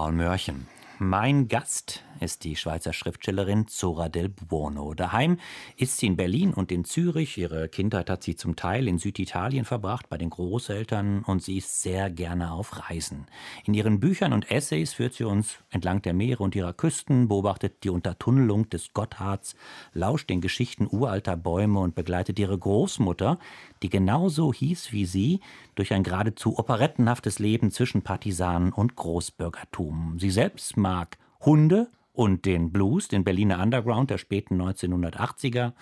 Raul Mörchen. Mein Gast ist die Schweizer Schriftstellerin Zora del Buono. Daheim ist sie in Berlin und in Zürich. Ihre Kindheit hat sie zum Teil in Süditalien verbracht, bei den Großeltern, und sie ist sehr gerne auf Reisen. In ihren Büchern und Essays führt sie uns entlang der Meere und ihrer Küsten, beobachtet die Untertunnelung des Gotthards, lauscht den Geschichten uralter Bäume und begleitet ihre Großmutter, die genauso hieß wie sie, durch ein geradezu operettenhaftes Leben zwischen Partisanen und Großbürgertum. Sie selbst mag Hunde und den Blues, den Berliner Underground der späten 1980er.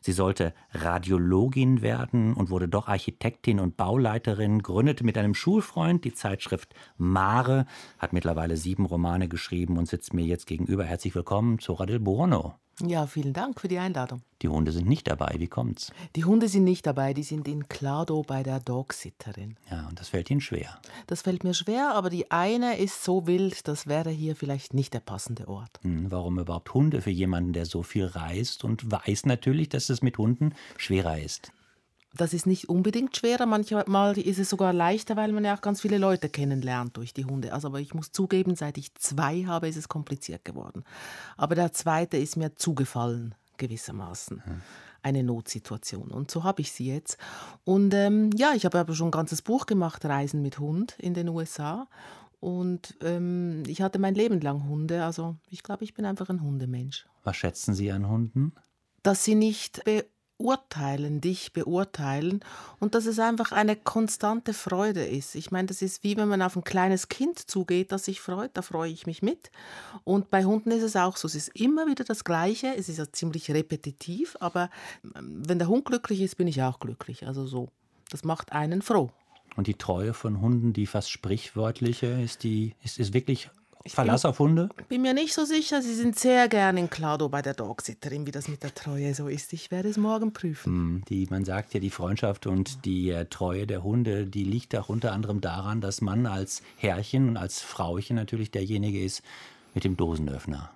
Sie sollte Radiologin werden und wurde doch Architektin und Bauleiterin, gründete mit einem Schulfreund die Zeitschrift Mare, hat mittlerweile sieben Romane geschrieben und sitzt mir jetzt gegenüber. Herzlich willkommen, Zora del Buono. Ja, vielen Dank für die Einladung. Die Hunde sind nicht dabei. Wie kommt's? Die Hunde sind nicht dabei, die sind in Klado bei der Dogsitterin. Ja, und das fällt Ihnen schwer. Das fällt mir schwer, aber die eine ist so wild, das wäre hier vielleicht nicht der passende Ort. Hm, warum überhaupt Hunde für jemanden, der so viel reist und weiß natürlich, dass es mit Hunden schwerer ist? Das ist nicht unbedingt schwerer, manchmal ist es sogar leichter, weil man ja auch ganz viele Leute kennenlernt durch die Hunde. Also, aber ich muss zugeben, seit ich zwei habe, ist es kompliziert geworden. Aber der zweite ist mir zugefallen, gewissermaßen. Hm. Eine Notsituation. Und so habe ich sie jetzt. Und ähm, ja, ich habe aber schon ein ganzes Buch gemacht, Reisen mit Hund in den USA. Und ähm, ich hatte mein Leben lang Hunde. Also ich glaube, ich bin einfach ein Hundemensch. Was schätzen Sie an Hunden? Dass sie nicht urteilen, dich beurteilen und dass es einfach eine konstante Freude ist. Ich meine, das ist wie wenn man auf ein kleines Kind zugeht, das sich freut, da freue ich mich mit. Und bei Hunden ist es auch so, es ist immer wieder das Gleiche, es ist ja ziemlich repetitiv, aber ähm, wenn der Hund glücklich ist, bin ich auch glücklich. Also so, das macht einen froh. Und die Treue von Hunden, die fast sprichwörtliche, ist die ist, ist wirklich Verlass auf Hunde? Ich bin mir nicht so sicher. Sie sind sehr gern in Klado bei der Dogsitterin, wie das mit der Treue so ist. Ich werde es morgen prüfen. Hm, die, man sagt ja, die Freundschaft und die äh, Treue der Hunde, die liegt auch unter anderem daran, dass man als Herrchen und als Frauchen natürlich derjenige ist mit dem Dosenöffner.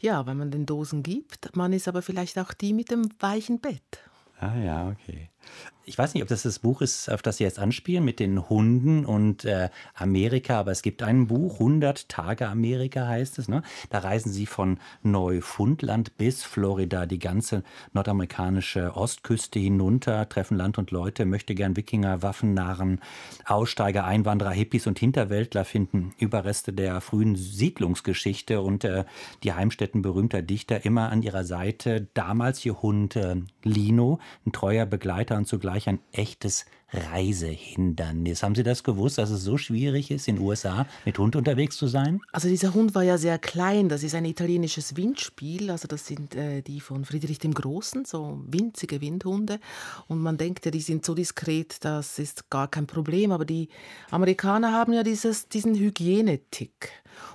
Ja, wenn man den Dosen gibt. Man ist aber vielleicht auch die mit dem weichen Bett. Ah ja, okay. Ich weiß nicht, ob das das Buch ist, auf das Sie jetzt anspielen, mit den Hunden und äh, Amerika, aber es gibt ein Buch, 100 Tage Amerika heißt es. Ne? Da reisen Sie von Neufundland bis Florida, die ganze nordamerikanische Ostküste hinunter, treffen Land und Leute, möchte gern Wikinger, Waffennarren, Aussteiger, Einwanderer, Hippies und Hinterwäldler finden Überreste der frühen Siedlungsgeschichte und äh, die Heimstätten berühmter Dichter immer an ihrer Seite. Damals ihr Hund äh, Lino, ein treuer Begleiter und zugleich ein echtes Reisehindernis. Haben Sie das gewusst, dass es so schwierig ist, in den USA mit Hund unterwegs zu sein? Also dieser Hund war ja sehr klein. Das ist ein italienisches Windspiel. Also das sind äh, die von Friedrich dem Großen, so winzige Windhunde. Und man denkt ja, die sind so diskret, das ist gar kein Problem. Aber die Amerikaner haben ja dieses, diesen Hygienetick.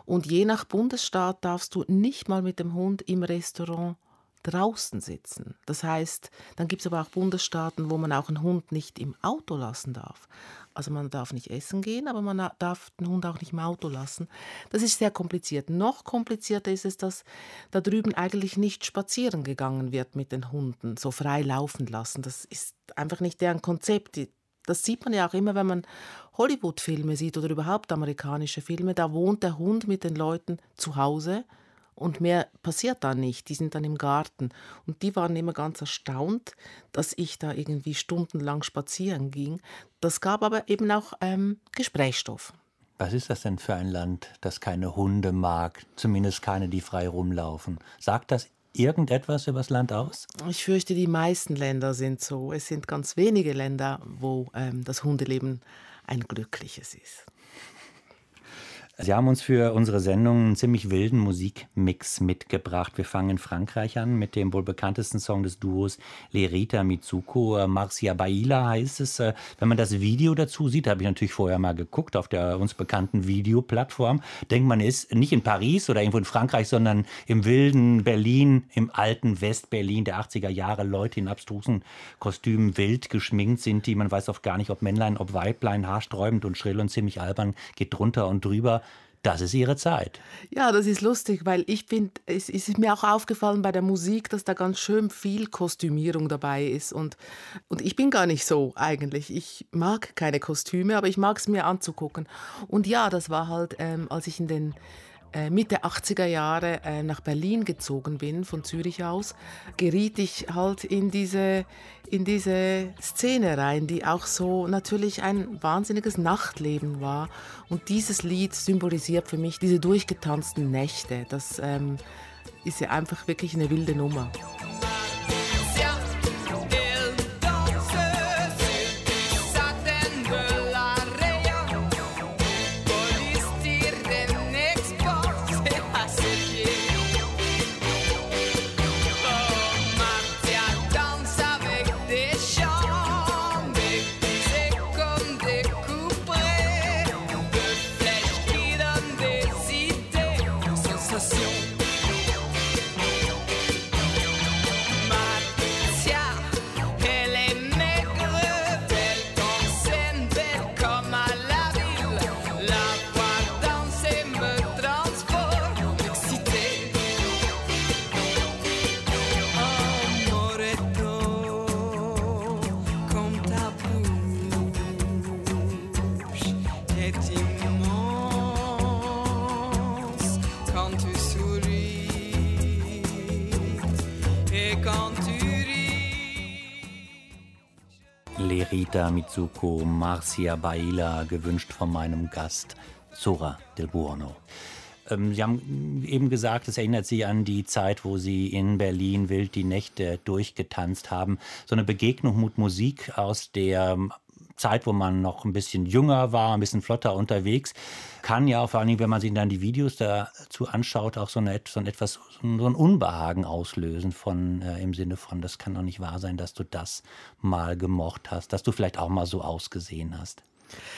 Und je nach Bundesstaat darfst du nicht mal mit dem Hund im Restaurant draußen sitzen. Das heißt, dann gibt es aber auch Bundesstaaten, wo man auch einen Hund nicht im Auto lassen darf. Also man darf nicht essen gehen, aber man darf den Hund auch nicht im Auto lassen. Das ist sehr kompliziert. Noch komplizierter ist es, dass da drüben eigentlich nicht spazieren gegangen wird mit den Hunden, so frei laufen lassen. Das ist einfach nicht deren Konzept. Das sieht man ja auch immer, wenn man Hollywood-Filme sieht oder überhaupt amerikanische Filme. Da wohnt der Hund mit den Leuten zu Hause und mehr passiert da nicht. Die sind dann im Garten. Und die waren immer ganz erstaunt, dass ich da irgendwie stundenlang spazieren ging. Das gab aber eben auch ähm, Gesprächsstoff. Was ist das denn für ein Land, das keine Hunde mag? Zumindest keine, die frei rumlaufen. Sagt das irgendetwas über das Land aus? Ich fürchte, die meisten Länder sind so. Es sind ganz wenige Länder, wo ähm, das Hundeleben ein glückliches ist. Sie haben uns für unsere Sendung einen ziemlich wilden Musikmix mitgebracht. Wir fangen in Frankreich an mit dem wohl bekanntesten Song des Duos Lerita Mitsuko. Marcia Baila heißt es. Äh, wenn man das Video dazu sieht, habe ich natürlich vorher mal geguckt auf der uns bekannten Videoplattform, denkt man ist nicht in Paris oder irgendwo in Frankreich, sondern im wilden Berlin, im alten Westberlin der 80er Jahre. Leute in abstrusen Kostümen wild geschminkt sind die. Man weiß oft gar nicht, ob Männlein, ob Weiblein, haarsträubend und schrill und ziemlich albern, geht drunter und drüber. Das ist ihre Zeit. Ja, das ist lustig, weil ich finde, es ist mir auch aufgefallen bei der Musik, dass da ganz schön viel Kostümierung dabei ist. Und, und ich bin gar nicht so eigentlich. Ich mag keine Kostüme, aber ich mag es mir anzugucken. Und ja, das war halt, ähm, als ich in den Mitte 80er Jahre äh, nach Berlin gezogen bin, von Zürich aus, geriet ich halt in diese, in diese Szene rein, die auch so natürlich ein wahnsinniges Nachtleben war. Und dieses Lied symbolisiert für mich diese durchgetanzten Nächte. Das ähm, ist ja einfach wirklich eine wilde Nummer. Rita Mitsuko Marcia Baila, gewünscht von meinem Gast Zora del Buono. Ähm, Sie haben eben gesagt, es erinnert Sie an die Zeit, wo Sie in Berlin wild die Nächte durchgetanzt haben. So eine Begegnung mit Musik aus der Zeit, wo man noch ein bisschen jünger war, ein bisschen flotter unterwegs, kann ja vor allen Dingen, wenn man sich dann die Videos dazu anschaut, auch so, eine, so ein etwas so ein Unbehagen auslösen von äh, im Sinne von, das kann doch nicht wahr sein, dass du das mal gemocht hast, dass du vielleicht auch mal so ausgesehen hast.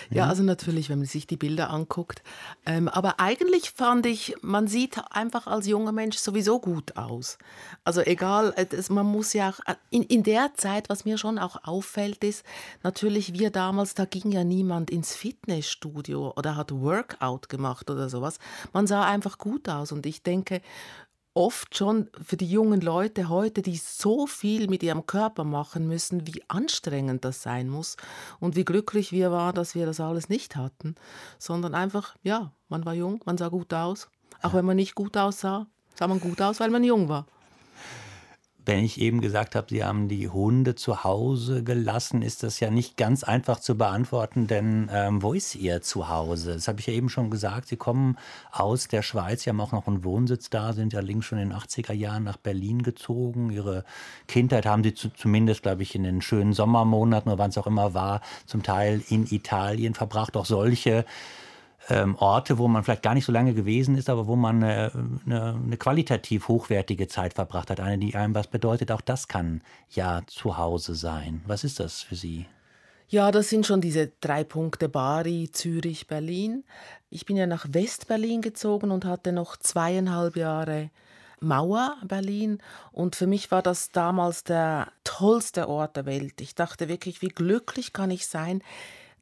Ja, also natürlich, wenn man sich die Bilder anguckt. Ähm, aber eigentlich fand ich, man sieht einfach als junger Mensch sowieso gut aus. Also egal, das, man muss ja auch, äh, in, in der Zeit, was mir schon auch auffällt, ist, natürlich wir damals, da ging ja niemand ins Fitnessstudio oder hat Workout gemacht oder sowas. Man sah einfach gut aus und ich denke, oft schon für die jungen Leute heute, die so viel mit ihrem Körper machen müssen, wie anstrengend das sein muss und wie glücklich wir waren, dass wir das alles nicht hatten, sondern einfach, ja, man war jung, man sah gut aus. Auch wenn man nicht gut aussah, sah man gut aus, weil man jung war wenn ich eben gesagt habe, Sie haben die Hunde zu Hause gelassen, ist das ja nicht ganz einfach zu beantworten, denn ähm, wo ist Ihr Zuhause? Das habe ich ja eben schon gesagt. Sie kommen aus der Schweiz, Sie haben auch noch einen Wohnsitz da, sind ja links schon in den 80er Jahren nach Berlin gezogen. Ihre Kindheit haben Sie zu, zumindest, glaube ich, in den schönen Sommermonaten oder wann es auch immer war, zum Teil in Italien verbracht. Auch solche ähm, Orte, wo man vielleicht gar nicht so lange gewesen ist, aber wo man eine, eine, eine, qualitativ hochwertige Zeit verbracht hat, eine, die einem was bedeutet. Auch das kann ja zu Hause sein. Was ist das für Sie? Ja, das sind schon diese drei Punkte Bari, Zürich, Berlin. Ich bin ja nach West-Berlin gezogen und hatte noch zweieinhalb Jahre Mauer Berlin und für mich war das damals der tollste Ort der Welt. Ich dachte wirklich, wie glücklich kann ich sein,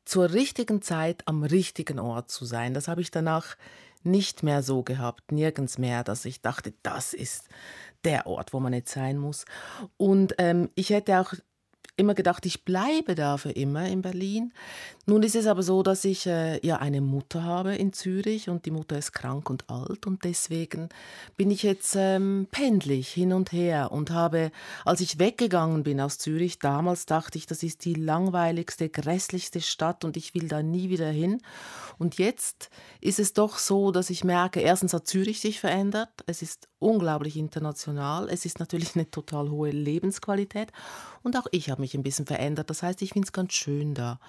zur richtigen Zeit am richtigen Ort zu sein. Das habe ich danach nicht mehr so gehabt, nirgends mehr, dass ich dachte, das ist der Ort, wo man jetzt sein muss. Und ähm, ich hätte auch immer gedacht, ich bleibe da für immer in Berlin. Nun ist es aber so, dass ich äh, ja eine Mutter habe in Zürich und die Mutter ist krank und alt und deswegen bin ich jetzt ähm, pendlich hin und her und habe, als ich weggegangen bin aus Zürich, damals dachte ich, das ist die langweiligste, grässlichste Stadt und ich will da nie wieder hin. Und jetzt ist es doch so, dass ich merke, erstens hat Zürich sich verändert, es ist unglaublich international, es ist natürlich eine total hohe Lebensqualität und auch ich habe mich ein bisschen verändert. Das heißt, ich finde es ganz schön da.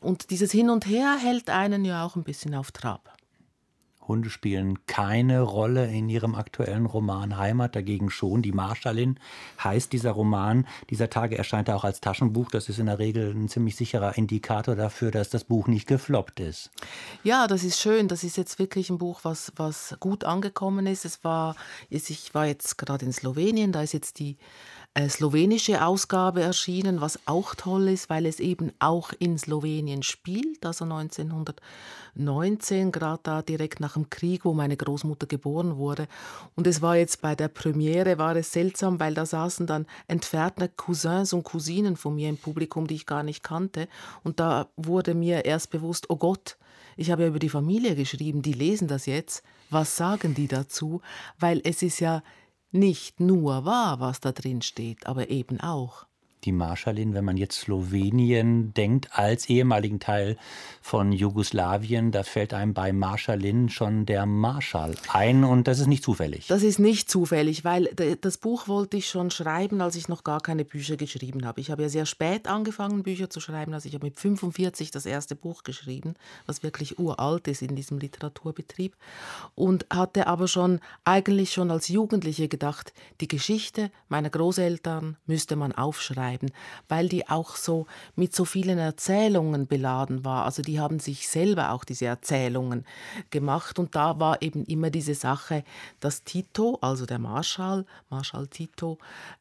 Und dieses Hin und Her hält einen ja auch ein bisschen auf Trab. Hunde spielen keine Rolle in Ihrem aktuellen Roman Heimat, dagegen schon. Die Marschallin heißt dieser Roman. Dieser Tage erscheint er auch als Taschenbuch. Das ist in der Regel ein ziemlich sicherer Indikator dafür, dass das Buch nicht gefloppt ist. Ja, das ist schön. Das ist jetzt wirklich ein Buch, was, was gut angekommen ist. Es war, ich war jetzt gerade in Slowenien, da ist jetzt die slowenische Ausgabe erschienen, was auch toll ist, weil es eben auch in Slowenien spielt, also 1919, gerade da direkt nach dem Krieg, wo meine Großmutter geboren wurde. Und es war jetzt bei der Premiere, war es seltsam, weil da saßen dann entfernte Cousins und Cousinen von mir im Publikum, die ich gar nicht kannte. Und da wurde mir erst bewusst, oh Gott, ich habe ja über die Familie geschrieben, die lesen das jetzt. Was sagen die dazu? Weil es ist ja nicht nur wahr, was da drin steht, aber eben auch die Marschallin, wenn man jetzt Slowenien denkt, als ehemaligen Teil von Jugoslawien, da fällt einem bei Marschallin schon der Marschall ein und das ist nicht zufällig. Das ist nicht zufällig, weil das Buch wollte ich schon schreiben, als ich noch gar keine Bücher geschrieben habe. Ich habe ja sehr spät angefangen, Bücher zu schreiben. Also ich habe mit 45 das erste Buch geschrieben, was wirklich uralt ist in diesem Literaturbetrieb und hatte aber schon eigentlich schon als Jugendliche gedacht, die Geschichte meiner Großeltern müsste man aufschreiben schreiben, weil die auch so mit so vielen Erzählungen beladen war. Also die haben sich selber auch diese Erzählungen gemacht und da war eben immer diese Sache, dass Tito, also der Marschall, Marschall Tito,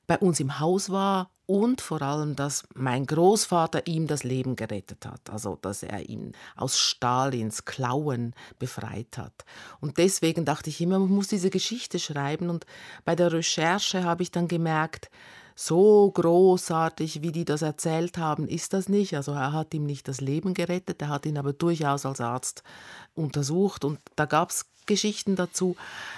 bei uns im Haus war und vor allem, dass mein Großvater ihm das Leben gerettet hat, also dass er ihn aus Stalins Klauen befreit hat. Und deswegen dachte ich immer, man muss diese Geschichte schreiben und bei der Recherche habe ich dann gemerkt, so großartig, wie die das erzählt haben, ist das nicht. Also er hat ihm nicht das Leben gerettet, er hat ihn aber durchaus als Arzt untersucht und da gab es Geschichten dazu,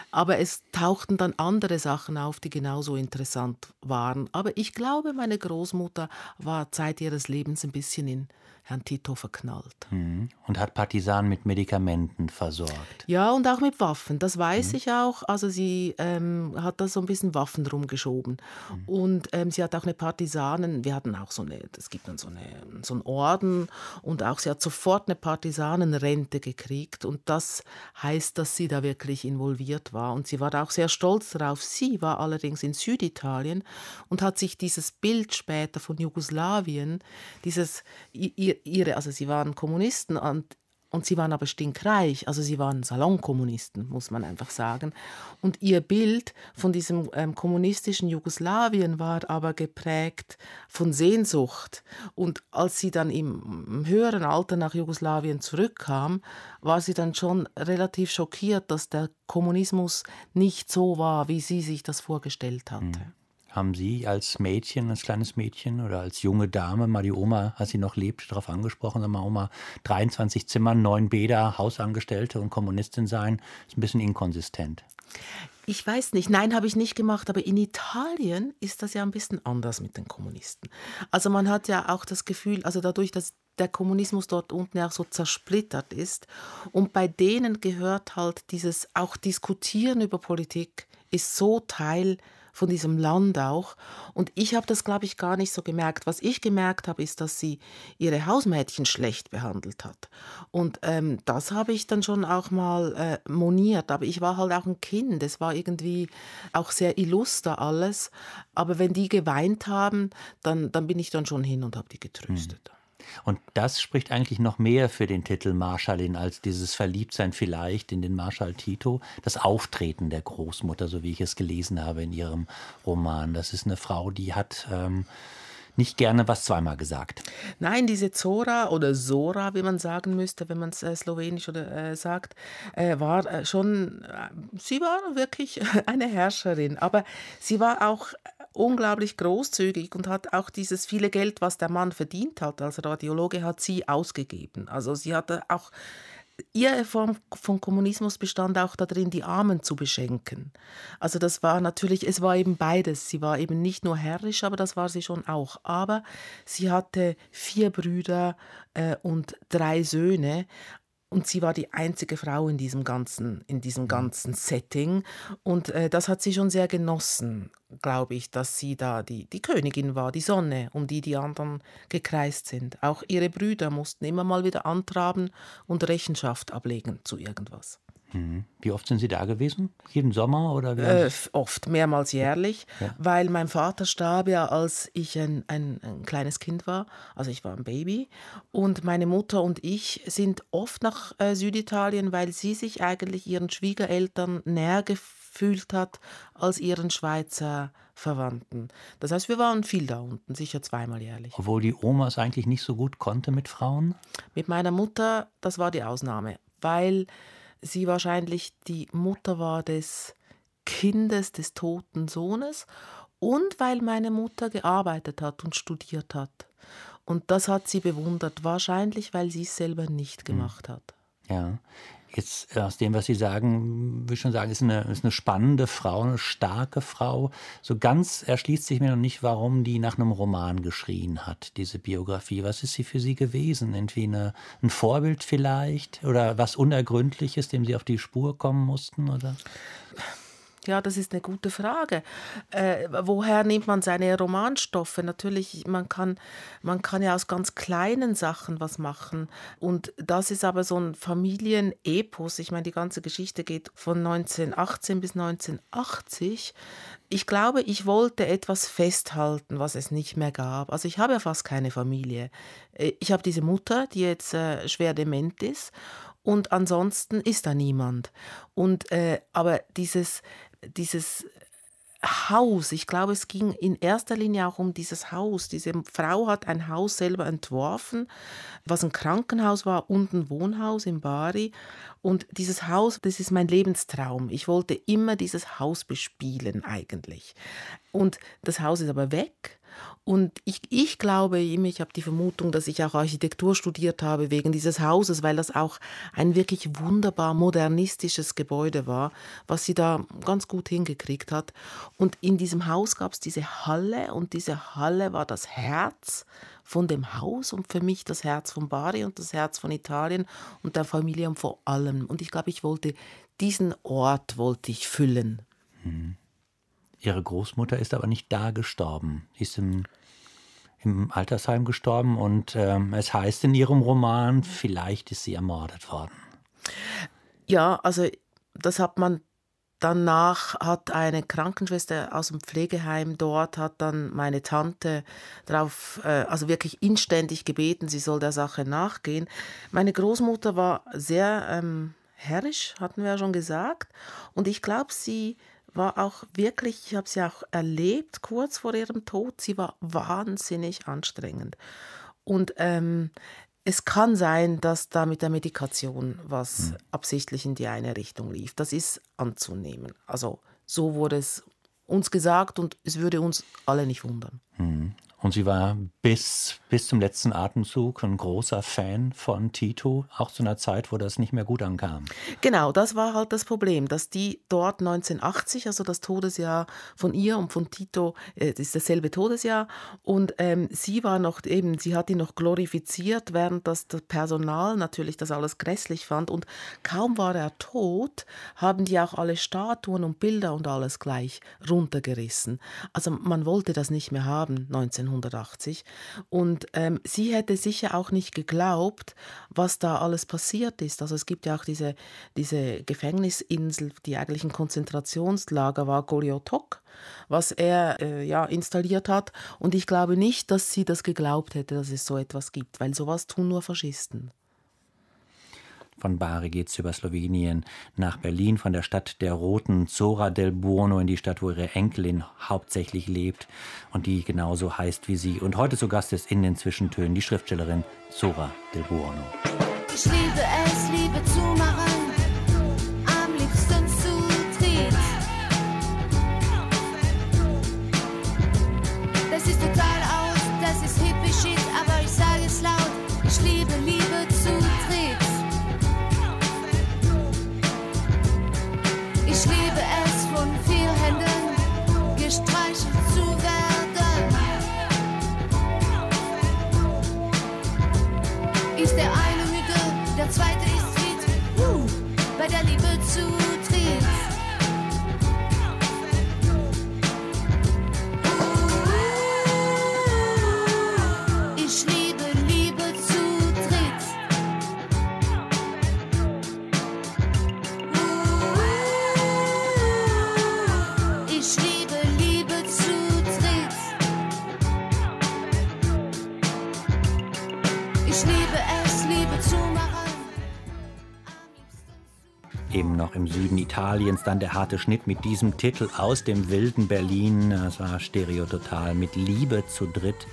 aber es tauchten dann andere Sachen auf, die genauso interessant waren. Aber ich glaube, meine Großmutter war Zeit ihres Lebens ein bisschen in Herrn Tito verknallt. Mhm. Und hat Partisanen mit Medikamenten versorgt. Ja, und auch mit Waffen. Das weiß mhm. ich auch. Also sie ähm, hat da so ein bisschen Waffen rumgeschoben. Mhm. Und ähm, sie hat auch eine Partisanen, wir hatten auch so eine, es gibt dann so, eine, so einen Orden und auch sie hat sofort eine Partisanenrente gekriegt. Und das heißt, dass sie da wirklich involviert war. Und sie war auch sehr stolz darauf. Sie war allerdings in Süditalien und hat sich dieses Bild später von Jugoslawien, dieses ihr ihre, also sie waren Kommunisten und, und sie waren aber stinkreich, also sie waren Salonkommunisten, muss man einfach sagen. Und ihr Bild von diesem ähm, kommunistischen Jugoslawien war aber geprägt von Sehnsucht. Und als sie dann im, höheren Alter nach Jugoslawien zurückkam, war sie dann schon relativ schockiert, dass der Kommunismus nicht so war, wie sie sich das vorgestellt hatte. Mhm. Haben Sie als Mädchen, als kleines Mädchen oder als junge Dame mal die Oma, als sie noch lebt, darauf angesprochen, sag mal, Oma, 23 Zimmer, neun Bäder, Hausangestellte und Kommunistin sein, ist ein bisschen inkonsistent. Ich weiß nicht, nein, habe ich nicht gemacht, aber in Italien ist das ja ein bisschen anders mit den Kommunisten. Also man hat ja auch das Gefühl, also dadurch, dass der Kommunismus dort unten ja auch so zersplittert ist und bei denen gehört halt dieses auch Diskutieren über Politik ist so Teil von diesem Land auch. Und ich habe das, glaube ich, gar nicht so gemerkt. Was ich gemerkt habe, ist, dass sie ihre Hausmädchen schlecht behandelt hat. Und ähm, das habe ich dann schon auch mal äh, moniert. Aber ich war halt auch ein Kind. Es war irgendwie auch sehr illuster alles. Aber wenn die geweint haben, dann, dann bin ich dann schon hin und habe die getröstet. Hm. Und das spricht eigentlich noch mehr für den Titel Marschallin als dieses Verliebtsein vielleicht in den Marschall Tito. Das Auftreten der Großmutter, so wie ich es gelesen habe in ihrem Roman. Das ist eine Frau, die hat. Ähm, nicht gerne was zweimal gesagt. Nein, diese Zora oder Sora, wie man sagen müsste, wenn man es äh, slowenisch oder äh, sagt, äh, war äh, schon, äh, sie war wirklich eine Herrscherin, aber sie war auch unglaublich großzügig und hat auch dieses viele Geld, was der Mann verdient hat als Radiologe, hat sie ausgegeben. Also sie hatte auch ihre Form von Kommunismus bestand auch darin, die Armen zu beschenken. Also das war natürlich, es war eben beides. Sie war eben nicht nur herrisch, aber das war sie schon auch. Aber sie hatte vier Brüder äh, und drei Söhne. Und sie war die einzige Frau in diesem ganzen, in diesem mhm. ganzen Setting. Und äh, das hat sie schon sehr genossen, glaube ich, dass sie da die, die Königin war, die Sonne, um die die anderen gekreist sind. Auch ihre Brüder mussten immer mal wieder antraben und Rechenschaft ablegen zu irgendwas. Mhm. Wie oft sind Sie da gewesen? Jeden Sommer oder äh, Oft, mehrmals jährlich, ja. weil mein Vater starb ja, als ich ein, ein, ein, kleines Kind war. Also ich war ein Baby. Und meine Mutter und ich sind oft nach äh, Süditalien, weil sie sich eigentlich ihren Schwiegereltern näher gefühlt hat als ihren Schweizer Verwandten. Das heißt, wir waren viel da unten, sicher zweimal jährlich. Obwohl die Oma es eigentlich nicht so gut konnte mit Frauen? Mit meiner Mutter, das war die Ausnahme, weil sie wahrscheinlich die Mutter war des Kindes des toten Sohnes und weil meine Mutter gearbeitet hat und studiert hat. Und das hat sie bewundert, wahrscheinlich weil sie es selber nicht hm. gemacht hat. Ja, Jetzt aus dem, was Sie sagen, würde ich schon sagen, ist eine, ist eine spannende Frau, eine starke Frau. So ganz erschließt sich mir noch nicht, warum die nach einem Roman geschrien hat, diese Biografie. Was ist sie für Sie gewesen? Irgendwie eine, ein Vorbild vielleicht? Oder was Unergründliches, dem Sie auf die Spur kommen mussten? Oder? Ja, das ist eine gute Frage. Äh, woher nimmt man seine Romanstoffe? Natürlich, man kann, man kann ja aus ganz kleinen Sachen was machen. Und das ist aber so ein Familienepos. Ich meine, die ganze Geschichte geht von 1918 bis 1980. Ich glaube, ich wollte etwas festhalten, was es nicht mehr gab. Also ich habe ja fast keine Familie. Äh, ich habe diese Mutter, die jetzt äh, schwer dement ist und ansonsten ist da niemand. Und äh, aber dieses dieses Haus, ich glaube, es ging in erster Linie auch um dieses Haus. Diese Frau hat ein Haus selber entworfen, was ein Krankenhaus war und ein Wohnhaus in Bari. Und dieses Haus, das ist mein Lebenstraum. Ich wollte immer dieses Haus bespielen eigentlich. Und das Haus ist aber weg. Und ich, ich glaube ihm, ich habe die Vermutung, dass ich auch Architektur studiert habe wegen dieses Hauses, weil das auch ein wirklich wunderbar modernistisches Gebäude war, was sie da ganz gut hingekriegt hat. Und in diesem Haus gab es diese Halle und diese Halle war das Herz von dem Haus und für mich das Herz von Bari und das Herz von Italien und der Familie und vor allem. Und ich glaube, ich wollte diesen Ort wollte ich füllen. Mhm. Ihre Großmutter ist aber nicht da gestorben. Sie ist im, im Altersheim gestorben und ähm, es heißt in Ihrem Roman, vielleicht ist sie ermordet worden. Ja, also das hat man danach hat eine Krankenschwester aus dem Pflegeheim dort hat dann meine Tante darauf, äh, also wirklich inständig gebeten, sie soll der Sache nachgehen. Meine Großmutter war sehr ähm, herrisch, hatten wir ja schon gesagt, und ich glaube, sie war auch wirklich, ich habe sie auch erlebt kurz vor ihrem Tod, sie war wahnsinnig anstrengend. Und ähm, es kann sein, dass da mit der Medikation was mhm. absichtlich in die eine Richtung lief. Das ist anzunehmen. Also so wurde es uns gesagt und es würde uns alle nicht wundern. Und sie war bis, bis zum letzten Atemzug ein großer Fan von Tito, auch zu einer Zeit, wo das nicht mehr gut ankam. Genau, das war halt das Problem, dass die dort 1980, also das Todesjahr von ihr und von Tito, äh, ist dasselbe Todesjahr, und ähm, sie war noch eben, sie hat ihn noch glorifiziert, während das, das Personal natürlich das alles grässlich fand. Und kaum war er tot, haben die auch alle Statuen und Bilder und alles gleich runtergerissen. Also man wollte das nicht mehr haben, 1980. 1980. Und ähm, sie hätte sicher auch nicht geglaubt, was da alles passiert ist. Also es gibt ja auch diese, diese Gefängnisinsel, die eigentlich ein Konzentrationslager war, Goliotok, was er äh, ja, installiert hat. Und ich glaube nicht, dass sie das geglaubt hätte, dass es so etwas gibt, weil sowas tun nur Faschisten. Von Bari geht es über Slowenien nach Berlin, von der Stadt der Roten Zora del Buono in die Stadt, wo ihre Enkelin hauptsächlich lebt und die genauso heißt wie sie. Und heute zu Gast ist in den Zwischentönen die Schriftstellerin Zora del Buono. Ich liebe es, bei der Liebe eben noch im Süden Italiens. Dann der harte Schnitt mit diesem Titel aus dem wilden Berlin. Das war Stereototal mit Liebe zu dritt.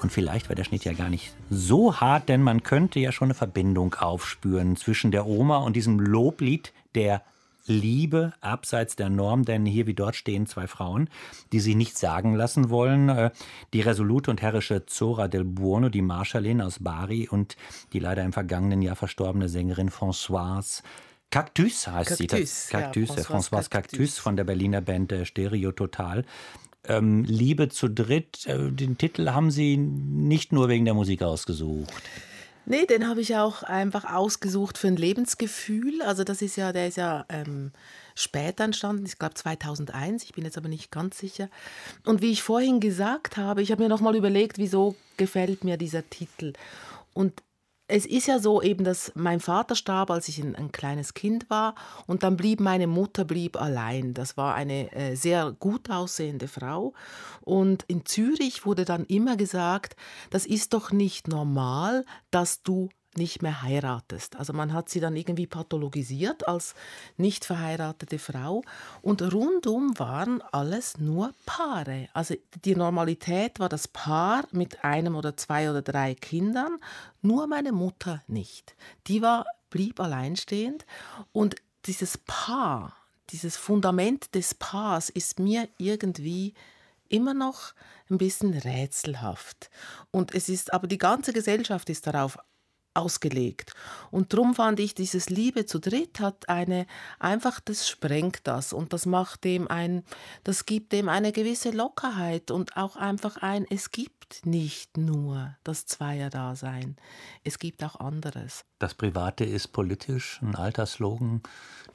Und vielleicht war der Schnitt ja gar nicht so hart, denn man könnte ja schon eine Verbindung aufspüren zwischen der Oma und diesem Loblied der Liebe abseits der Norm, denn hier wie dort stehen zwei Frauen, die sich nichts sagen lassen wollen. Äh, die resolute und herrische Zora del Buono, die Marschallin aus Bari und die leider im vergangenen Jahr verstorbene Sängerin Françoise Cactus heißt Cactus, sie. Cactus, ja, Françoise, Françoise Cactus. Cactus von der Berliner Band äh, Stereo Total. Ähm, Liebe zu dritt, äh, den Titel haben Sie nicht nur wegen der Musik ausgesucht. Nee, den habe ich auch einfach ausgesucht für ein Lebensgefühl. Also das ist ja, der ist ja ähm, später entstanden, ich glaube 2001, ich bin jetzt aber nicht ganz sicher. Und wie ich vorhin gesagt habe, ich habe mir nochmal überlegt, wieso gefällt mir dieser Titel. Und es ist ja so eben, dass mein Vater starb, als ich ein, ein, kleines Kind war und dann blieb meine Mutter blieb allein. Das war eine äh, sehr gut aussehende Frau und in Zürich wurde dann immer gesagt, das ist doch nicht normal, dass du nicht mehr heiratest. Also man hat sie dann irgendwie pathologisiert als nicht verheiratete Frau und rundum waren alles nur Paare. Also die Normalität war das Paar mit einem oder zwei oder drei Kindern, nur meine Mutter nicht. Die war blieb alleinstehend und dieses Paar, dieses Fundament des Paars ist mir irgendwie immer noch ein bisschen rätselhaft. Und es ist, aber die ganze Gesellschaft ist darauf ausgelegt. Und darum fand ich, dieses Liebe zu dritt hat eine, einfach, das sprengt das und das macht dem ein, das gibt dem eine gewisse Lockerheit und auch einfach ein, es gibt nicht nur das Zweierdasein, es gibt auch anderes. Das Private ist politisch, ein alter Slogan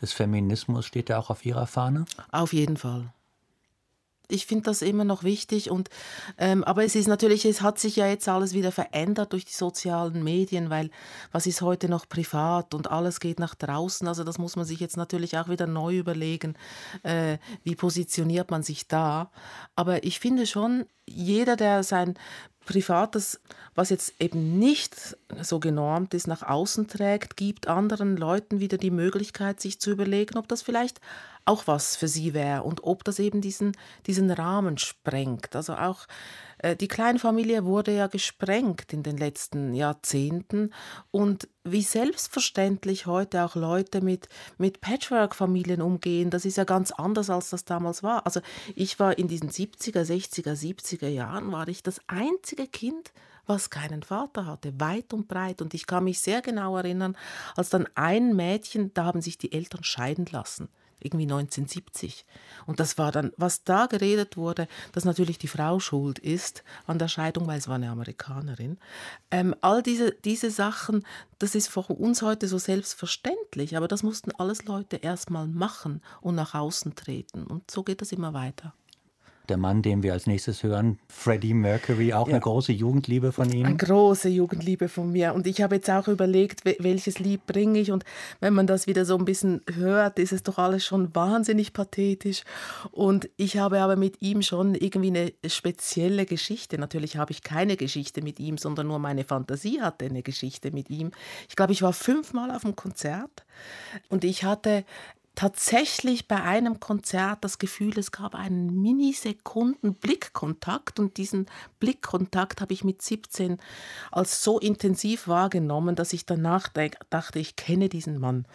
des Feminismus, steht ja auch auf Ihrer Fahne? Auf jeden Fall ich finde das immer noch wichtig. Und, ähm, aber es ist natürlich, es hat sich ja jetzt alles wieder verändert durch die sozialen Medien, weil was ist heute noch privat und alles geht nach draußen. Also das muss man sich jetzt natürlich auch wieder neu überlegen, äh, wie positioniert man sich da. Aber ich finde schon, jeder, der sein Privates, was jetzt eben nicht so genormt ist, nach außen trägt, gibt anderen Leuten wieder die Möglichkeit, sich zu überlegen, ob das vielleicht auch was für sie wäre und ob das eben diesen, diesen Rahmen sprengt. Also auch die Kleinfamilie wurde ja gesprengt in den letzten Jahrzehnten und wie selbstverständlich heute auch Leute mit, mit Patchwork-Familien umgehen, das ist ja ganz anders, als das damals war. Also ich war in diesen 70er, 60er, 70er Jahren, war ich das einzige Kind, was keinen Vater hatte, weit und breit. Und ich kann mich sehr genau erinnern, als dann ein Mädchen, da haben sich die Eltern scheiden lassen irgendwie 1970. Und das war dann, was da geredet wurde, dass natürlich die Frau schuld ist an der Scheidung, weil es war eine Amerikanerin. Ähm, all diese, diese Sachen, das ist für uns heute so selbstverständlich, aber das mussten alles Leute erstmal machen und nach außen treten. Und so geht das immer weiter der Mann, den wir als nächstes hören, Freddie Mercury, auch ja. eine große Jugendliebe von ihm? Eine große Jugendliebe von mir. Und ich habe jetzt auch überlegt, welches Lied bringe ich. Und wenn man das wieder so ein bisschen hört, ist es doch alles schon wahnsinnig pathetisch. Und ich habe aber mit ihm schon irgendwie eine spezielle Geschichte. Natürlich habe ich keine Geschichte mit ihm, sondern nur meine Fantasie hatte eine Geschichte mit ihm. Ich glaube, ich war fünfmal auf dem Konzert und ich hatte tatsächlich bei einem Konzert das Gefühl, es gab einen Minisekunden Blickkontakt und diesen Blickkontakt habe ich mit 17 als so intensiv wahrgenommen, dass ich danach dachte, ich kenne diesen Mann.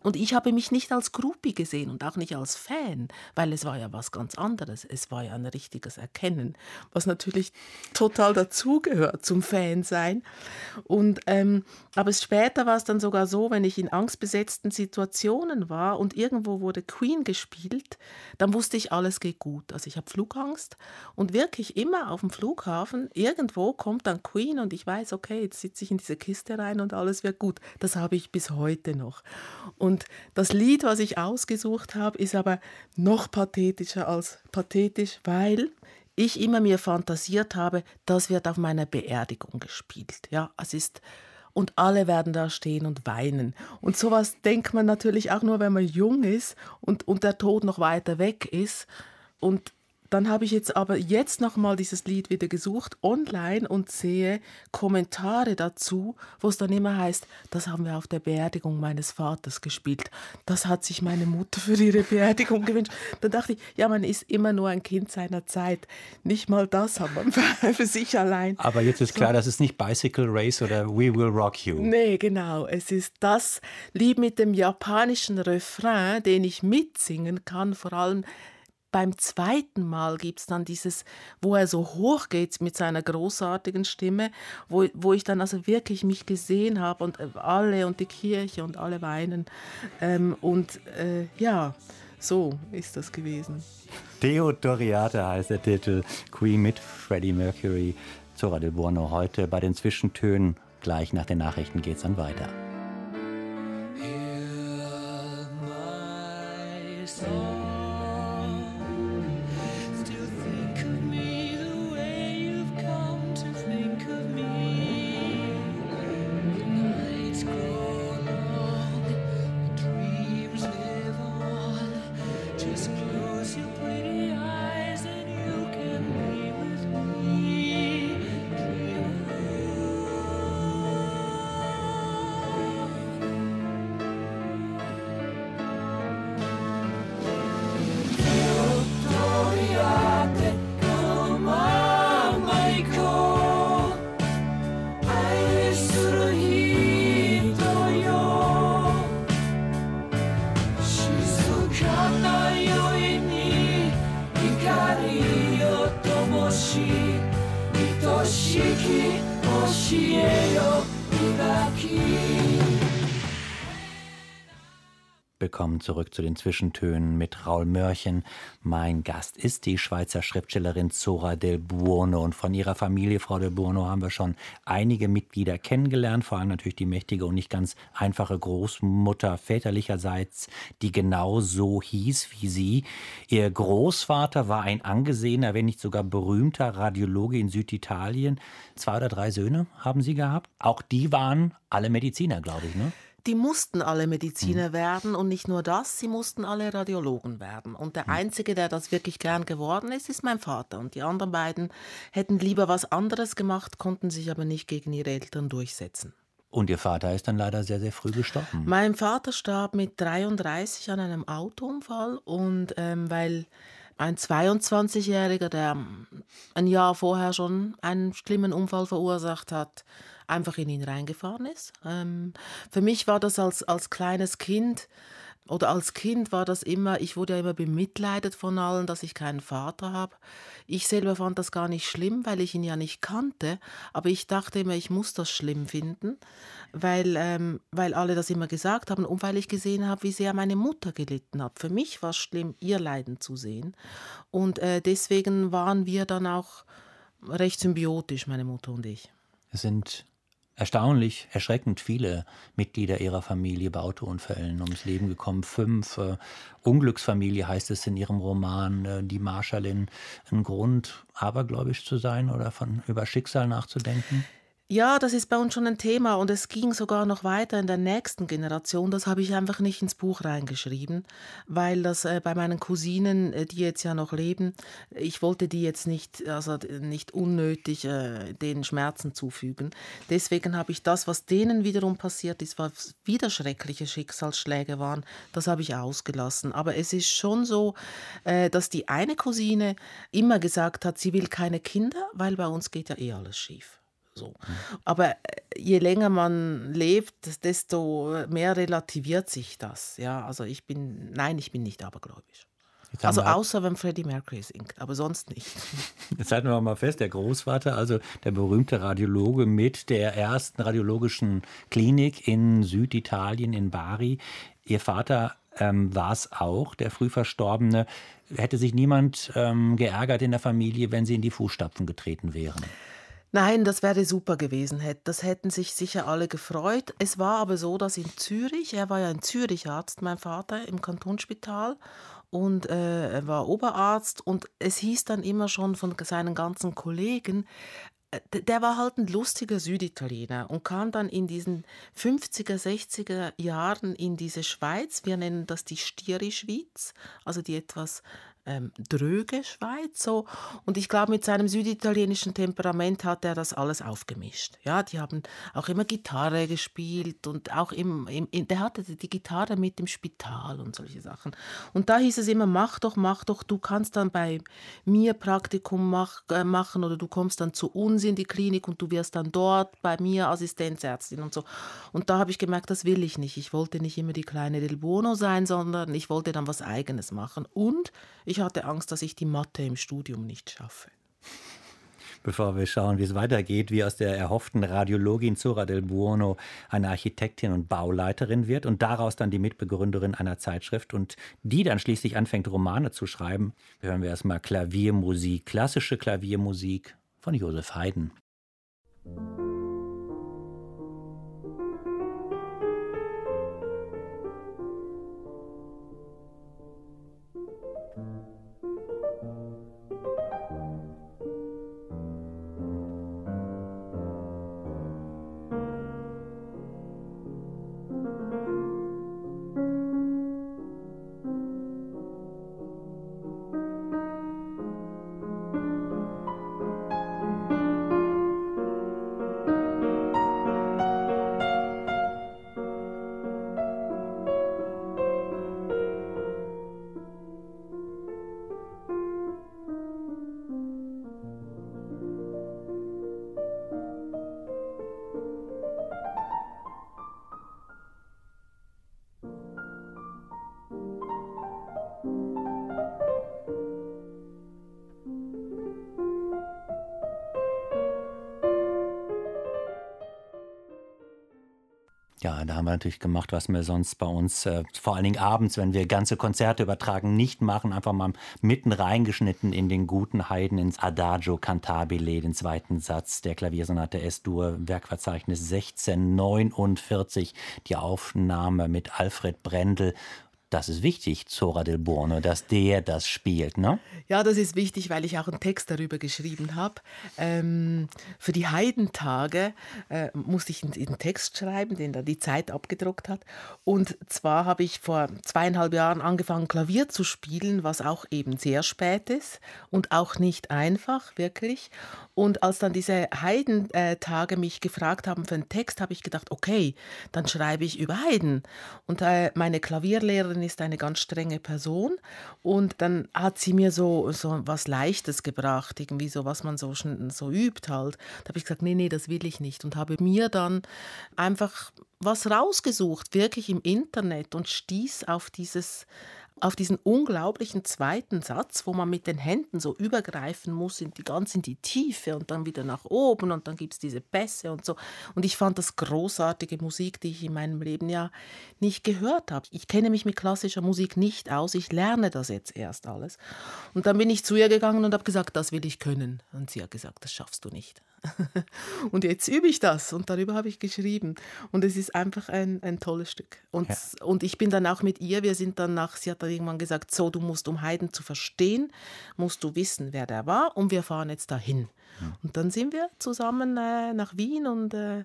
Und ich habe mich nicht als Groupie gesehen und auch nicht als Fan, weil es war ja was ganz anderes. Es war ja ein richtiges Erkennen, was natürlich total dazugehört zum Fansein. Und ähm, aber später war es dann sogar so, wenn ich in angstbesetzten Situationen war und irgendwo wurde Queen gespielt, dann wusste ich, alles geht gut. Also ich habe Flugangst und wirklich immer auf dem Flughafen, irgendwo kommt dann Queen und ich weiß, okay, jetzt sitze ich in diese Kiste rein und alles wird gut. Das habe ich bis heute noch. Und das Lied, was ich ausgesucht habe, ist aber noch pathetischer als pathetisch, weil ich immer mir fantasiert habe, das wird auf meiner Beerdigung gespielt. Ja, es ist und alle werden da stehen und weinen. Und sowas denkt man natürlich auch nur, wenn man jung ist und, und der Tod noch weiter weg ist. Und dann habe ich jetzt aber jetzt nochmal dieses Lied wieder gesucht online und sehe Kommentare dazu, wo es dann immer heißt, das haben wir auf der Beerdigung meines Vaters gespielt. Das hat sich meine Mutter für ihre Beerdigung gewünscht. Dann dachte ich, ja, man ist immer nur ein Kind seiner Zeit. Nicht mal das hat man für sich allein. Aber jetzt ist klar, das ist nicht Bicycle Race oder We Will Rock You. Nee, genau. Es ist das Lied mit dem japanischen Refrain, den ich mitsingen kann, vor allem beim zweiten Mal gibt es dann dieses, wo er so hoch geht mit seiner großartigen Stimme, wo, wo ich dann also wirklich mich gesehen habe und äh, alle und die Kirche und alle weinen. Ähm, und äh, ja, so ist das gewesen. Theodoriate heißt der Titel. Queen mit Freddie Mercury. Zora del Buono heute bei den Zwischentönen. Gleich nach den Nachrichten geht es dann weiter. Zu den Zwischentönen mit Raul Mörchen. Mein Gast ist die Schweizer Schriftstellerin Zora del Buono. Und von ihrer Familie, Frau del Buono, haben wir schon einige Mitglieder kennengelernt. Vor allem natürlich die mächtige und nicht ganz einfache Großmutter väterlicherseits, die genau so hieß wie sie. Ihr Großvater war ein angesehener, wenn nicht sogar berühmter Radiologe in Süditalien. Zwei oder drei Söhne haben sie gehabt. Auch die waren alle Mediziner, glaube ich, ne? Die mussten alle Mediziner mhm. werden und nicht nur das, sie mussten alle Radiologen werden. Und der mhm. Einzige, der das wirklich gern geworden ist, ist mein Vater. Und die anderen beiden hätten lieber was anderes gemacht, konnten sich aber nicht gegen ihre Eltern durchsetzen. Und Ihr Vater ist dann leider sehr, sehr früh gestorben. Mein Vater starb mit 33 an einem Autounfall und ähm, weil ein 22-Jähriger, der ein Jahr vorher schon einen schlimmen Unfall verursacht hat, einfach in ihn reingefahren ist. Ähm, für mich war das als, als kleines Kind oder als Kind war das immer, ich wurde ja immer bemitleidet von allen, dass ich keinen Vater habe. Ich selber fand das gar nicht schlimm, weil ich ihn ja nicht kannte, aber ich dachte immer, ich muss das schlimm finden, weil, ähm, weil alle das immer gesagt haben und weil ich gesehen habe, wie sehr meine Mutter gelitten hat. Für mich war es schlimm, ihr Leiden zu sehen und äh, deswegen waren wir dann auch recht symbiotisch, meine Mutter und ich. Es sind erstaunlich, erschreckend viele Mitglieder ihrer Familie bei Autounfällen ums Leben gekommen. Fünf. Äh, Unglücksfamilie heißt es in ihrem Roman, äh, die Marschallin. Ein Grund, abergläubisch zu sein oder von über Schicksal nachzudenken? Ja, das ist bei uns schon ein Thema und es ging sogar noch weiter in der nächsten Generation. Das habe ich einfach nicht ins Buch reingeschrieben, weil das äh, bei meinen Cousinen, äh, die jetzt ja noch leben, ich wollte die jetzt nicht, also nicht unnötig äh, den Schmerzen zufügen. Deswegen habe ich das, was denen wiederum passiert ist, was wieder schreckliche Schicksalsschläge waren, das habe ich ausgelassen. Aber es ist schon so, äh, dass die eine Cousine immer gesagt hat, sie will keine Kinder, weil bei uns geht ja eh alles schief. So. Aber äh, je länger man lebt, desto mehr relativiert sich das. Ja, also ich bin, nein, ich bin nicht abergläubisch. Also außer wenn Freddie Mercury singt, aber sonst nicht. Jetzt halten wir mal fest, der Großvater, also der berühmte Radiologe mit der ersten radiologischen Klinik in Süditalien, in Bari. Ihr Vater ähm, war es auch, der früh Verstorbene. Hätte sich niemand ähm, geärgert in der Familie, wenn sie in die Fußstapfen getreten wären? Nein, das wäre super gewesen. Das hätten sich sicher alle gefreut. Es war aber so, dass in Zürich, er war ja ein Zürich-Arzt, mein Vater, im Kantonsspital und äh, er war Oberarzt und es hieß dann immer schon von seinen ganzen Kollegen, äh, der war halt ein lustiger Süditaliener und kam dann in diesen 50er, 60er Jahren in diese Schweiz. Wir nennen das die Stieri-Schweiz, also die etwas ähm, dröge Schweiz. So. Und ich glaube, mit seinem süditalienischen Temperament hat er das alles aufgemischt. Ja, die haben auch immer Gitarre gespielt und auch im, im, der hatte die Gitarre mit im Spital und solche Sachen. Und da hieß es immer, mach doch, mach doch, du kannst dann bei mir Praktikum mach, äh, machen oder du kommst dann zu uns in die Klinik und du wirst dann dort bei mir Assistenzärztin und so. Und da habe ich gemerkt, das will ich nicht. Ich wollte nicht immer die kleine Del Buono sein, sondern ich wollte dann was Eigenes machen. Und ich hatte Angst, dass ich die Mathe im Studium nicht schaffe. Bevor wir schauen, wie es weitergeht, wie aus der erhofften Radiologin Zora del Buono eine Architektin und Bauleiterin wird und daraus dann die Mitbegründerin einer Zeitschrift und die dann schließlich anfängt, Romane zu schreiben, hören wir erstmal Klaviermusik, klassische Klaviermusik von Josef Haydn. Ja, da haben wir natürlich gemacht, was wir sonst bei uns, äh, vor allen Dingen abends, wenn wir ganze Konzerte übertragen, nicht machen. Einfach mal mitten reingeschnitten in den guten Heiden ins Adagio Cantabile, den zweiten Satz der Klaviersonate S-Dur, Werkverzeichnis 1649, die Aufnahme mit Alfred Brendel das ist wichtig, Zora del Buono, dass der das spielt, ne? Ja, das ist wichtig, weil ich auch einen Text darüber geschrieben habe. Ähm, für die Heidentage äh, musste ich einen Text schreiben, den da die Zeit abgedruckt hat. Und zwar habe ich vor zweieinhalb Jahren angefangen, Klavier zu spielen, was auch eben sehr spät ist und auch nicht einfach, wirklich. Und als dann diese Heidentage mich gefragt haben für einen Text, habe ich gedacht, okay, dann schreibe ich über Heiden. Und äh, meine Klavierlehrerin ist eine ganz strenge Person und dann hat sie mir so, so was Leichtes gebracht, irgendwie so, was man so, so übt halt. Da habe ich gesagt, nee, nee, das will ich nicht und habe mir dann einfach was rausgesucht, wirklich im Internet und stieß auf dieses auf diesen unglaublichen zweiten Satz, wo man mit den Händen so übergreifen muss, in die, ganz in die Tiefe und dann wieder nach oben und dann gibt es diese Bässe und so. Und ich fand das großartige Musik, die ich in meinem Leben ja nicht gehört habe. Ich kenne mich mit klassischer Musik nicht aus, ich lerne das jetzt erst alles. Und dann bin ich zu ihr gegangen und habe gesagt, das will ich können. Und sie hat gesagt, das schaffst du nicht. und jetzt übe ich das und darüber habe ich geschrieben. Und es ist einfach ein, ein tolles Stück. Und, ja. und ich bin dann auch mit ihr, wir sind dann nach, sie hat dann irgendwann gesagt, so, du musst, um Haydn zu verstehen, musst du wissen, wer der war und wir fahren jetzt dahin. Ja. Und dann sind wir zusammen äh, nach Wien und äh,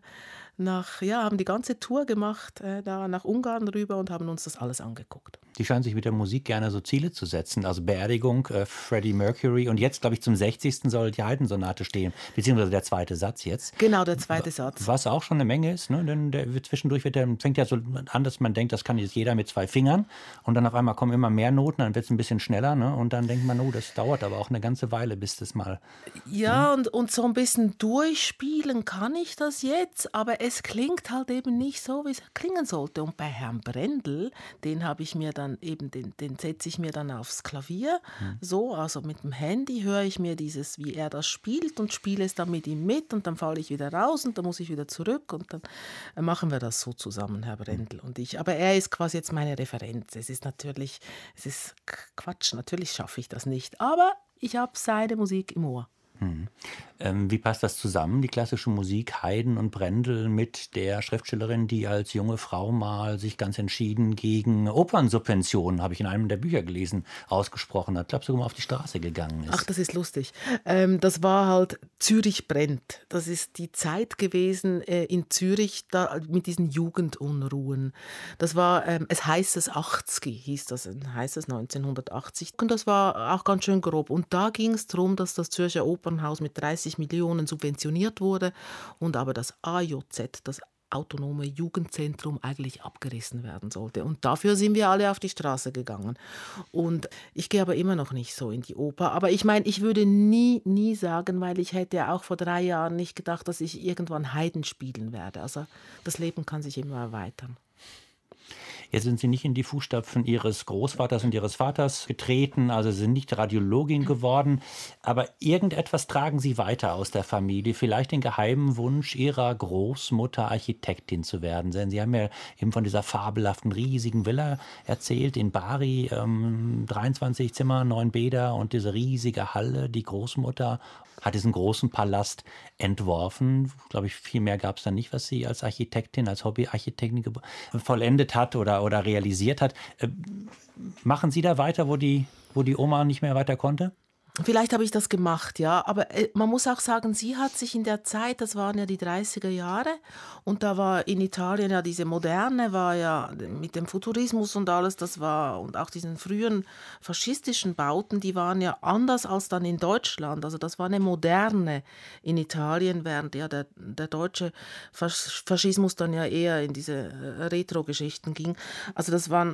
nach, ja, haben die ganze Tour gemacht, äh, da nach Ungarn rüber und haben uns das alles angeguckt. Die scheinen sich mit der Musik gerne so Ziele zu setzen. Also Beerdigung, äh, Freddie Mercury und jetzt, glaube ich, zum 60. soll die Heidensonate stehen, beziehungsweise der zweite Satz jetzt. Genau, der zweite Satz. Was auch schon eine Menge ist, ne? denn der zwischendurch wird der, fängt ja so an, dass man denkt, das kann jetzt jeder mit zwei Fingern und dann auf einmal kommen immer mehr Noten, dann wird es ein bisschen schneller ne? und dann denkt man, oh, das dauert aber auch eine ganze Weile, bis das mal. Ja, hm? und, und so ein bisschen durchspielen kann ich das jetzt, aber es klingt halt eben nicht so, wie es klingen sollte. Und bei Herrn Brendel, den habe ich mir dann eben, den, den setze ich mir dann aufs Klavier, mhm. so, also mit dem Handy höre ich mir dieses, wie er das spielt und spiele es dann mit ihm mit und dann falle ich wieder raus und dann muss ich wieder zurück und dann äh, machen wir das so zusammen, Herr Brendel und ich. Aber er ist quasi jetzt meine Referenz. Es ist natürlich, es ist Quatsch, natürlich schaffe ich das nicht, aber ich habe seine Musik im Ohr. Hm. Ähm, wie passt das zusammen, die klassische Musik Haydn und Brendel mit der Schriftstellerin, die als junge Frau mal sich ganz entschieden gegen Opernsubventionen, habe ich in einem der Bücher gelesen, ausgesprochen hat. Glaube sogar mal auf die Straße gegangen ist. Ach, das ist lustig. Ähm, das war halt Zürich brennt. Das ist die Zeit gewesen äh, in Zürich da, mit diesen Jugendunruhen. Das war, ähm, es heißt es 80, hieß das, heißt es 1980. Und das war auch ganz schön grob. Und da ging es darum, dass das Zürcher Opernhaus mit 30 30 Millionen subventioniert wurde und aber das AJZ, das autonome Jugendzentrum eigentlich abgerissen werden sollte. Und dafür sind wir alle auf die Straße gegangen. Und ich gehe aber immer noch nicht so in die Oper. Aber ich meine, ich würde nie, nie sagen, weil ich hätte auch vor drei Jahren nicht gedacht, dass ich irgendwann Heiden spielen werde. Also das Leben kann sich immer erweitern. Jetzt sind Sie nicht in die Fußstapfen Ihres Großvaters und Ihres Vaters getreten, also sind nicht Radiologin geworden, aber irgendetwas tragen Sie weiter aus der Familie, vielleicht den geheimen Wunsch Ihrer Großmutter Architektin zu werden. Denn Sie haben ja eben von dieser fabelhaften riesigen Villa erzählt in Bari, ähm, 23 Zimmer, neun Bäder und diese riesige Halle, die Großmutter hat diesen großen Palast entworfen. Glaube ich, viel mehr gab es da nicht, was sie als Architektin, als Hobbyarchitektin vollendet hat oder, oder realisiert hat. Äh, machen Sie da weiter, wo die, wo die Oma nicht mehr weiter konnte? Vielleicht habe ich das gemacht, ja. Aber äh, man muss auch sagen, sie hat sich in der Zeit, das waren ja die 30er Jahre, und da war in Italien ja diese Moderne, war ja mit dem Futurismus und alles, das war, und auch diesen frühen faschistischen Bauten, die waren ja anders als dann in Deutschland. Also das war eine Moderne in Italien, während ja der, der deutsche Faschismus dann ja eher in diese äh, Retro-Geschichten ging. Also das war,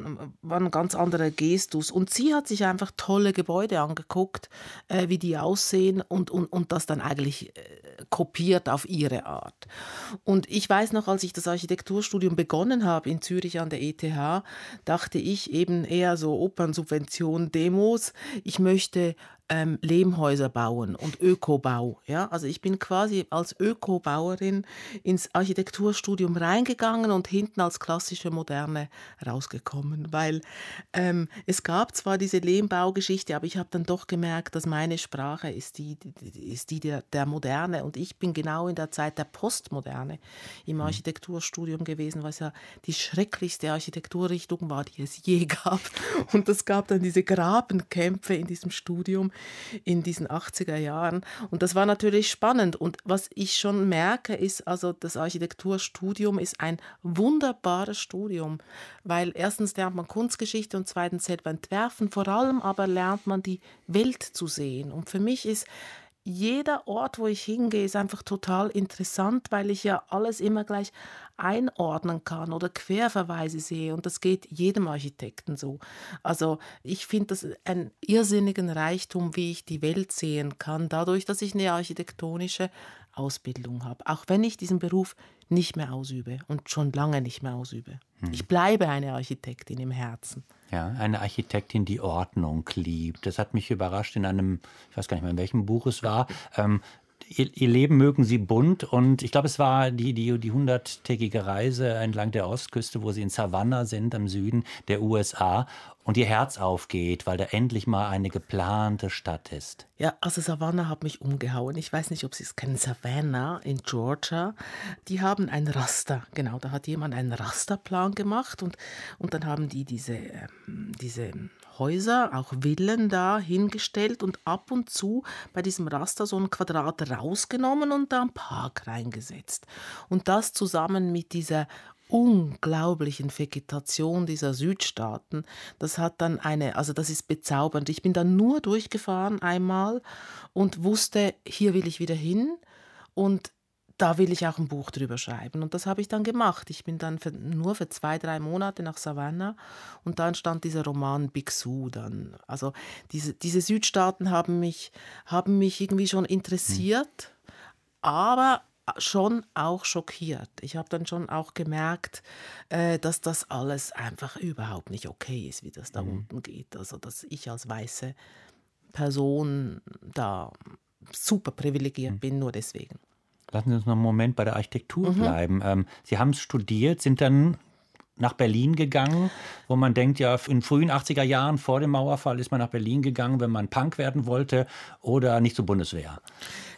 war ein ganz anderer Gestus. Und sie hat sich einfach tolle Gebäude angeguckt äh, wie die aussehen und, und, und das dann eigentlich äh, kopiert auf ihre Art. Und ich weiß noch, als ich das Architekturstudium begonnen habe in Zürich an der ETH, dachte ich eben eher so Opernsubvention, Demos. Ich möchte ähm, Lehmhäuser bauen und Ökobau. Ja? Also ich bin quasi als Ökobauerin ins Architekturstudium reingegangen und hinten als klassische Moderne rausgekommen, weil ähm, es gab zwar diese Lehmbaugeschichte, aber ich habe dann doch gemerkt, dass meine Sprache ist die, die ist die der, der Moderne und ich bin genau in der Zeit der Postmoderne im mhm. Architekturstudium gewesen, was ja die schrecklichste Architekturrichtung war, die es je gab. Und es gab dann diese Grabenkämpfe in diesem Studium in diesen 80er Jahren. Und das war natürlich spannend. Und was ich schon merke, ist, also das Architekturstudium ist ein wunderbares Studium, weil erstens lernt man Kunstgeschichte und zweitens selber entwerfen, vor allem aber lernt man die Welt zu sehen. Und für mich ist jeder Ort, wo ich hingehe, ist einfach total interessant, weil ich ja alles immer gleich einordnen kann oder Querverweise sehe. Und das geht jedem Architekten so. Also ich finde das einen irrsinnigen Reichtum, wie ich die Welt sehen kann, dadurch, dass ich eine architektonische Ausbildung habe. Auch wenn ich diesen Beruf nicht mehr ausübe und schon lange nicht mehr ausübe. Hm. Ich bleibe eine Architektin im Herzen. Ja, eine Architektin, die Ordnung liebt. Das hat mich überrascht in einem, ich weiß gar nicht mehr, in welchem Buch es war. Ähm, ihr, Leben mögen sie bunt und ich glaube, es war die, die, die hunderttägige Reise entlang der Ostküste, wo sie in Savannah sind, am Süden der USA und ihr Herz aufgeht, weil da endlich mal eine geplante Stadt ist. Ja, also Savannah hat mich umgehauen. Ich weiß nicht, ob Sie es kennen. Savannah in Georgia, die haben ein Raster. Genau, da hat jemand einen Rasterplan gemacht und, und dann haben die diese, ähm, diese Häuser, auch Villen da hingestellt und ab und zu bei diesem Raster so ein Quadrat rausgenommen und da einen Park reingesetzt. Und das zusammen mit dieser unglaublichen Vegetation dieser Südstaaten, das hat dann eine, also das ist bezaubernd. Ich bin dann nur durchgefahren einmal und wusste, hier will ich wieder hin und da will ich auch ein Buch drüber schreiben. Und das habe ich dann gemacht. Ich bin dann für, nur für zwei, drei Monate nach Savannah und dann stand dieser Roman Big Sue dann. Also diese, diese Südstaaten haben mich, haben mich irgendwie schon interessiert, hm. aber schon auch schockiert. Ich habe dann schon auch gemerkt, äh, dass das alles einfach überhaupt nicht okay ist, wie das da mhm. unten geht. Also dass ich als weiße Person da super privilegiert mhm. bin, nur deswegen. Lassen Sie uns noch einen Moment bei der Architektur mhm. bleiben. Ähm, Sie haben es studiert, sind dann nach Berlin gegangen, wo man denkt, ja, in frühen 80er Jahren vor dem Mauerfall ist man nach Berlin gegangen, wenn man Punk werden wollte oder nicht zur Bundeswehr.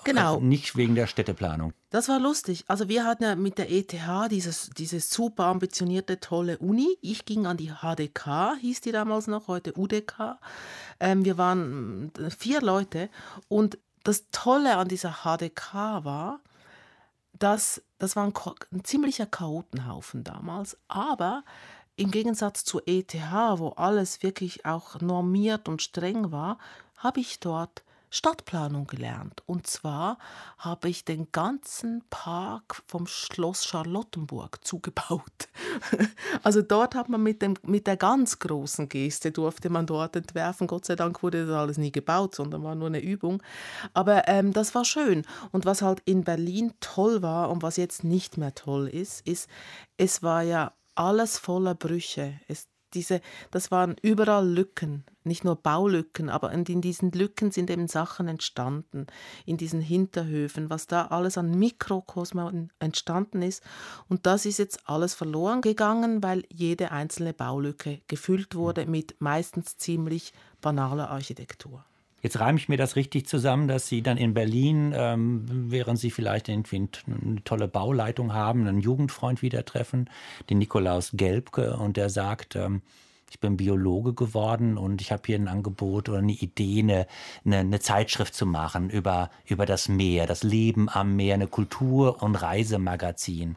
Genau. Also nicht wegen der Städteplanung. Das war lustig. Also wir hatten ja mit der ETH dieses, diese super ambitionierte, tolle Uni. Ich ging an die HDK, hieß die damals noch, heute UDK. Ähm, wir waren äh, vier Leute und das Tolle an dieser HDK war, dass das war ein, ein ziemlicher Chaotenhaufen damals, aber im Gegensatz zur ETH, wo alles wirklich auch normiert und streng war, habe ich dort Stadtplanung gelernt. Und zwar habe ich den ganzen Park vom Schloss Charlottenburg zugebaut. Also dort hat man mit, dem, mit der ganz großen Geste durfte man dort entwerfen. Gott sei Dank wurde das alles nie gebaut, sondern war nur eine Übung. Aber ähm, das war schön. Und was halt in Berlin toll war und was jetzt nicht mehr toll ist, ist, es war ja alles voller Brüche. Es, diese, das waren überall Lücken, nicht nur Baulücken, aber in diesen Lücken sind eben Sachen entstanden, in diesen Hinterhöfen, was da alles an Mikrokosmen entstanden ist. Und das ist jetzt alles verloren gegangen, weil jede einzelne Baulücke gefüllt wurde mit meistens ziemlich banaler Architektur. Jetzt reime ich mir das richtig zusammen, dass Sie dann in Berlin, ähm, während Sie vielleicht irgendwie eine tolle Bauleitung haben, einen Jugendfreund wieder treffen, den Nikolaus Gelbke, und der sagt, ähm, ich bin Biologe geworden und ich habe hier ein Angebot oder eine Idee, eine, eine, eine, Zeitschrift zu machen über, über das Meer, das Leben am Meer, eine Kultur- und Reisemagazin.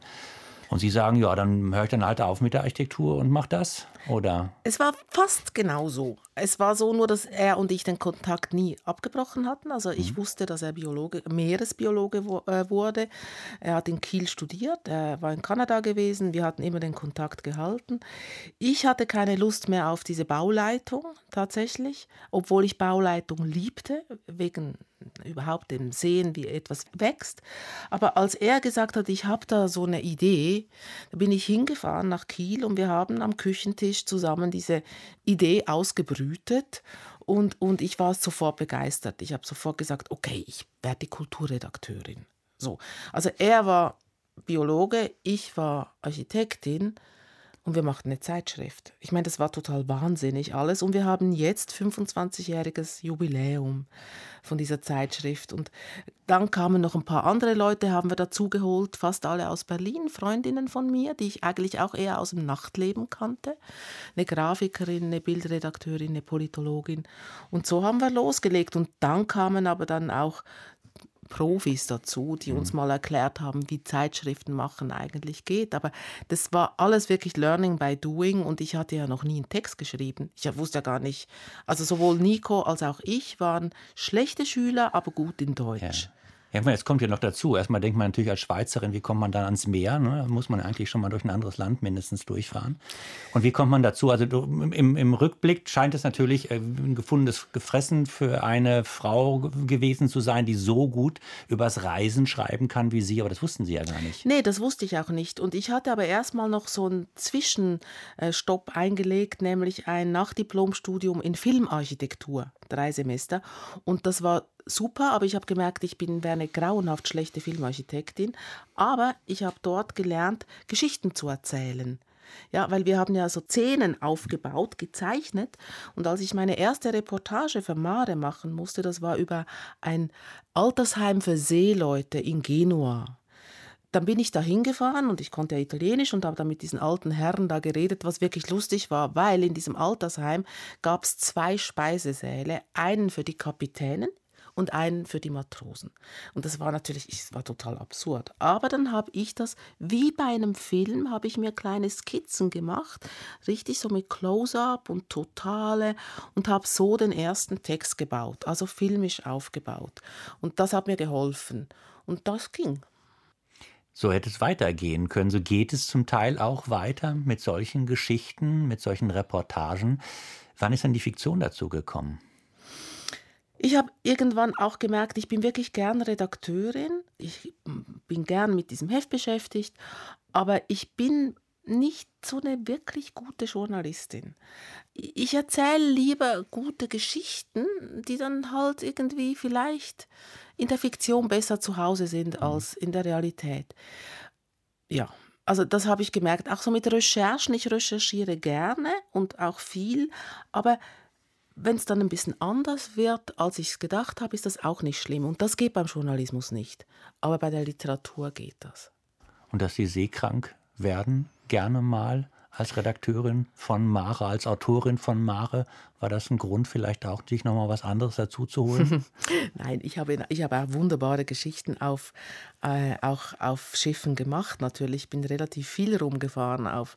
Und Sie sagen, ja, dann höre ich dann halt auf mit der Architektur und mache das, oder? Es war fast genauso. Es war so nur, dass er und ich den Kontakt nie abgebrochen hatten. Also ich mhm. wusste, dass er Biologe, Meeresbiologe äh, wurde. Er hat in Kiel studiert, er war in Kanada gewesen. Wir hatten immer den Kontakt gehalten. Ich hatte keine Lust mehr auf diese Bauleitung tatsächlich, obwohl ich Bauleitung liebte, wegen überhaupt dem Sehen, wie etwas wächst. Aber als er gesagt hat, ich habe da so eine Idee, da bin ich hingefahren nach Kiel und wir haben am Küchentisch zusammen diese Idee ausgebrütet und, und ich war sofort begeistert. Ich habe sofort gesagt, okay, ich werde die Kulturredakteurin. So, also er war Biologe, ich war Architektin und wir machten eine Zeitschrift. Ich meine, das war total wahnsinnig alles. Und wir haben jetzt 25-jähriges Jubiläum von dieser Zeitschrift. Und dann kamen noch ein paar andere Leute, haben wir dazugeholt, fast alle aus Berlin, Freundinnen von mir, die ich eigentlich auch eher aus dem Nachtleben kannte, eine Grafikerin, eine Bildredakteurin, eine Politologin. Und so haben wir losgelegt. Und dann kamen aber dann auch Profis dazu, die uns mhm. mal erklärt haben, wie Zeitschriften machen eigentlich geht. Aber das war alles wirklich Learning by Doing und ich hatte ja noch nie einen Text geschrieben. Ich wusste ja gar nicht. Also sowohl Nico als auch ich waren schlechte Schüler, aber gut in Deutsch. Ja. Ja, jetzt kommt ja noch dazu. Erstmal denkt man natürlich als Schweizerin, wie kommt man dann ans Meer? Ne? Da muss man eigentlich schon mal durch ein anderes Land mindestens durchfahren. Und wie kommt man dazu? Also im, im Rückblick scheint es natürlich äh, ein gefundenes Gefressen für eine Frau gewesen zu sein, die so gut übers Reisen schreiben kann wie Sie. Aber das wussten Sie ja gar nicht. Nee, das wusste ich auch nicht. Und ich hatte aber erstmal noch so einen Zwischenstopp eingelegt, nämlich ein Nachdiplomstudium in Filmarchitektur, drei Semester. Und das war super, aber ich habe gemerkt, ich bin eine grauenhaft schlechte Filmarchitektin. Aber ich habe dort gelernt, Geschichten zu erzählen. Ja, weil wir haben ja so Szenen aufgebaut, gezeichnet. Und als ich meine erste Reportage für Mare machen musste, das war über ein Altersheim für Seeleute in Genua. Dann bin ich da hingefahren und ich konnte ja Italienisch und habe dann mit diesen alten Herren da geredet, was wirklich lustig war, weil in diesem Altersheim gab es zwei Speisesäle, einen für die Kapitänen, und einen für die Matrosen. Und das war natürlich, es war total absurd. Aber dann habe ich das, wie bei einem Film, habe ich mir kleine Skizzen gemacht, richtig so mit Close-up und Totale und habe so den ersten Text gebaut, also filmisch aufgebaut. Und das hat mir geholfen. Und das ging. So hätte es weitergehen können. So geht es zum Teil auch weiter mit solchen Geschichten, mit solchen Reportagen. Wann ist denn die Fiktion dazu gekommen? Ich habe irgendwann auch gemerkt, ich bin wirklich gern Redakteurin. Ich bin gern mit diesem Heft beschäftigt, aber ich bin nicht so eine wirklich gute Journalistin. Ich erzähle lieber gute Geschichten, die dann halt irgendwie vielleicht in der Fiktion besser zu Hause sind mhm. als in der Realität. Ja, also das habe ich gemerkt, auch so mit Recherchen. Ich recherchiere gerne und auch viel, aber wenn es dann ein bisschen anders wird, als ich es gedacht habe, ist das auch nicht schlimm. Und das geht beim Journalismus nicht. Aber bei der Literatur geht das. Und dass Sie seekrank werden, gerne mal als Redakteurin von Mare, als Autorin von Mare, war das ein Grund, vielleicht auch sich noch mal was anderes dazu zu holen? Nein, ich habe, ich habe auch wunderbare Geschichten auf, äh, auch auf Schiffen gemacht. Natürlich, ich bin relativ viel rumgefahren auf,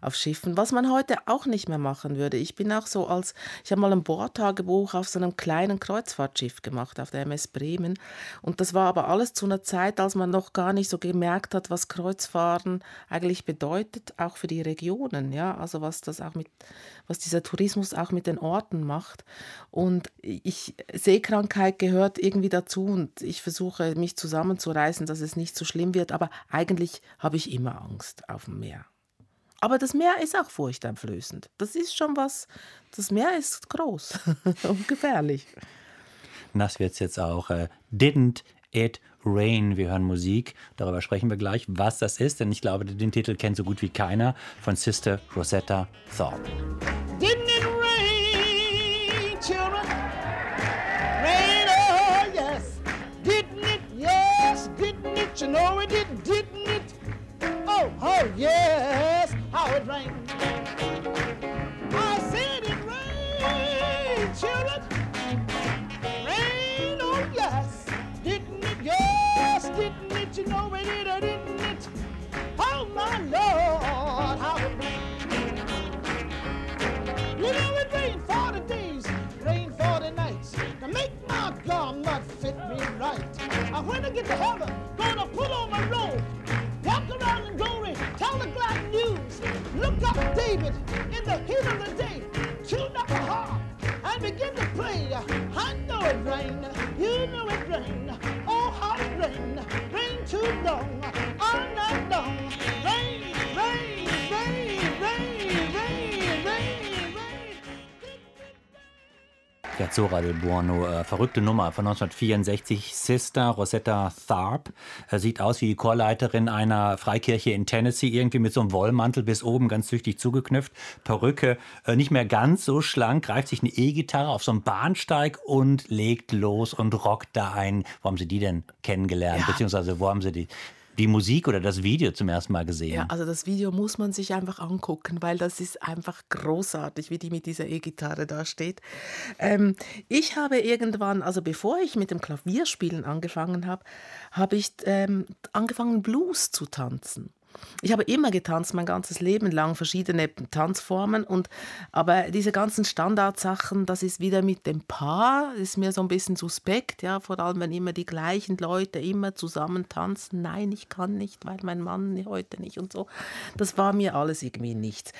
auf Schiffen, was man heute auch nicht mehr machen würde. Ich bin auch so als, ich habe mal ein Bordtagebuch auf so einem kleinen Kreuzfahrtschiff gemacht, auf der MS Bremen. Und das war aber alles zu einer Zeit, als man noch gar nicht so gemerkt hat, was Kreuzfahren eigentlich bedeutet, auch für die Regionen. Ja, also was das auch mit, was dieser Tourismus auch mit den Orten macht. Und ich, Seekrankheit gehört irgendwie dazu und ich versuche mich zusammenzureißen, dass es nicht so schlimm wird, aber eigentlich habe ich immer Angst auf dem Meer. Aber das Meer ist auch furchteinflößend. Das ist schon was, das Meer ist groß und gefährlich. Nass wird es jetzt auch. Äh, didn't it rain? Wir hören Musik. Darüber sprechen wir gleich, was das ist, denn ich glaube, den Titel kennt so gut wie keiner von Sister Rosetta Thorpe. Know it did, didn't it? Oh, oh yes, how it rained. I said it rained, children. Rain, oh yes. Didn't it? Yes, didn't it? You know it did, it? Right. I when I get to heaven, gonna put on my robe, walk around in glory, tell the glad news. Look up David in the heat of the day, tune up a harp and begin to play. I know it rained, you know it rained. Oh, how it rained, rained too long, all night long. Ja, Zora del Buono, äh, verrückte Nummer von 1964. Sister Rosetta Tharp äh, sieht aus wie die Chorleiterin einer Freikirche in Tennessee, irgendwie mit so einem Wollmantel bis oben ganz tüchtig zugeknüpft. Perücke, äh, nicht mehr ganz so schlank, greift sich eine E-Gitarre auf so einen Bahnsteig und legt los und rockt da ein. Wo haben Sie die denn kennengelernt? Ja. Beziehungsweise wo haben Sie die die Musik oder das Video zum ersten Mal gesehen? Ja, also das Video muss man sich einfach angucken, weil das ist einfach großartig, wie die mit dieser E-Gitarre da steht. Ähm, ich habe irgendwann, also bevor ich mit dem Klavierspielen angefangen habe, habe ich ähm, angefangen Blues zu tanzen. Ich habe immer getanzt, mein ganzes Leben lang, verschiedene Tanzformen. Und, aber diese ganzen Standardsachen, das ist wieder mit dem Paar, ist mir so ein bisschen suspekt, ja, vor allem wenn immer die gleichen Leute immer zusammen tanzen. Nein, ich kann nicht, weil mein Mann heute nicht und so. Das war mir alles irgendwie nichts.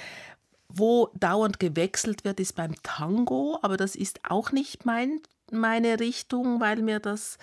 Wo dauernd gewechselt wird, ist beim Tango, aber das ist auch nicht mein, meine Richtung, weil mir das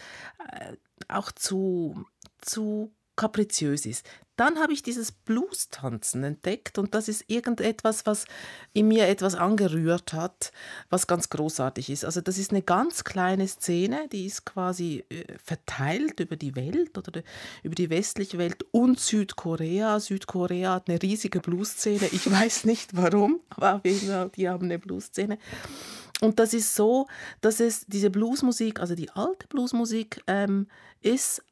äh, auch zu, zu kapriziös ist. Dann habe ich dieses Blues-Tanzen entdeckt und das ist irgendetwas, was in mir etwas angerührt hat, was ganz großartig ist. Also das ist eine ganz kleine Szene, die ist quasi äh, verteilt über die Welt oder über die westliche Welt und Südkorea. Südkorea hat eine riesige Blues-Szene. Ich weiß nicht warum, aber auf jeden Fall, die haben eine Blues-Szene. Und das ist so, dass es diese Bluesmusik, also die alte Bluesmusik, ähm, ist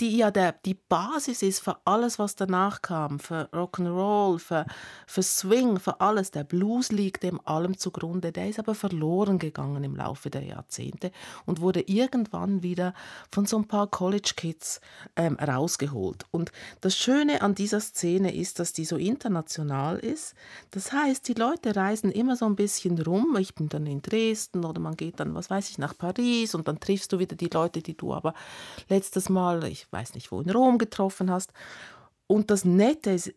die ja der, die Basis ist für alles, was danach kam, für Rock'n'Roll, für, für Swing, für alles. Der Blues liegt dem allem zugrunde. Der ist aber verloren gegangen im Laufe der Jahrzehnte und wurde irgendwann wieder von so ein paar College Kids ähm, rausgeholt. Und das Schöne an dieser Szene ist, dass die so international ist. Das heißt, die Leute reisen immer so ein bisschen rum. Ich bin dann in Dresden oder man geht dann, was weiß ich, nach Paris und dann triffst du wieder die Leute, die du aber letztes Mal, ich weiß nicht wo, in Rom getroffen hast. Und das Nette ist,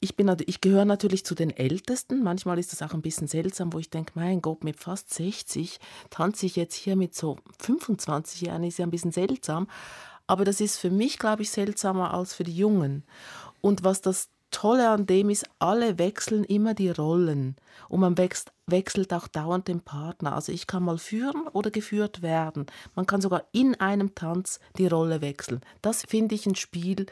ich, bin, ich gehöre natürlich zu den Ältesten. Manchmal ist das auch ein bisschen seltsam, wo ich denke, mein Gott, mit fast 60 tanze ich jetzt hier mit so 25 Jahren, ist ja ein bisschen seltsam. Aber das ist für mich, glaube ich, seltsamer als für die Jungen. Und was das Tolle an dem ist, alle wechseln immer die Rollen und man wechselt, wechselt auch dauernd den Partner. Also ich kann mal führen oder geführt werden. Man kann sogar in einem Tanz die Rolle wechseln. Das finde ich ein Spiel,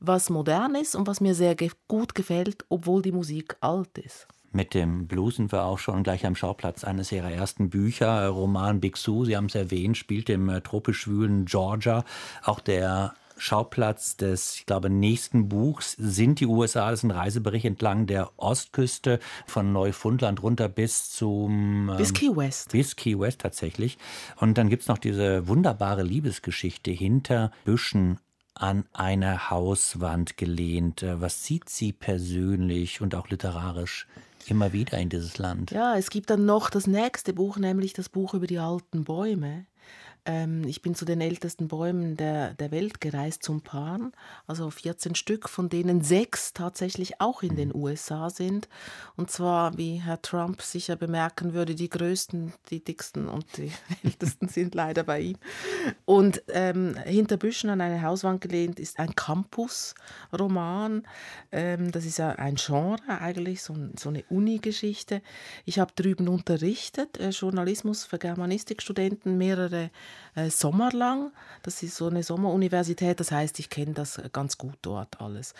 was modern ist und was mir sehr ge gut gefällt, obwohl die Musik alt ist. Mit dem Blues sind wir auch schon gleich am Schauplatz eines ihrer ersten Bücher, Roman Big Sue, Sie haben es erwähnt, spielt im äh, tropisch schwülen Georgia. Auch der Schauplatz des, ich glaube, nächsten Buchs sind die USA. Das ist ein Reisebericht entlang der Ostküste von Neufundland runter bis zum. Ähm, bis Key West. Bis Key West tatsächlich. Und dann gibt es noch diese wunderbare Liebesgeschichte hinter Büschen an eine Hauswand gelehnt. Äh, was zieht Sie persönlich und auch literarisch immer wieder in dieses Land? Ja, es gibt dann noch das nächste Buch, nämlich das Buch über die alten Bäume. Ähm, ich bin zu den ältesten Bäumen der, der Welt gereist zum Pan, also 14 Stück, von denen sechs tatsächlich auch in den. USA sind. Und zwar, wie Herr Trump sicher bemerken würde, die größten, die dicksten und die ältesten sind leider bei ihm. Und ähm, hinter Büschen an eine Hauswand gelehnt ist ein Campus-Roman. Ähm, das ist ja ein Genre eigentlich, so, so eine Uni-Geschichte. Ich habe drüben unterrichtet, äh, Journalismus für Germanistikstudenten, mehrere äh. Das ist so eine Sommeruniversität, das heißt, ich kenne das ganz gut dort alles.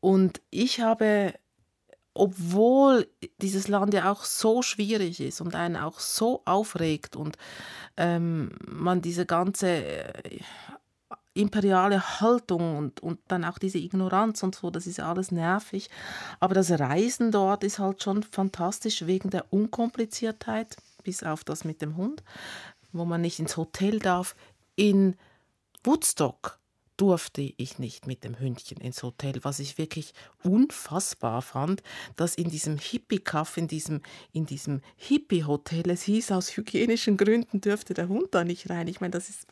Und ich habe obwohl dieses Land ja auch so schwierig ist und einen auch so aufregt und ähm, man diese ganze äh, imperiale Haltung und, und dann auch diese Ignoranz und so, das ist alles nervig. Aber das Reisen dort ist halt schon fantastisch wegen der Unkompliziertheit, bis auf das mit dem Hund wo man nicht ins Hotel darf. In Woodstock durfte ich nicht mit dem Hündchen ins Hotel, was ich wirklich unfassbar fand, dass in diesem Hippie-Kaff, in diesem, in diesem Hippie-Hotel, es hieß, aus hygienischen Gründen dürfte der Hund da nicht rein. Ich meine, das ist,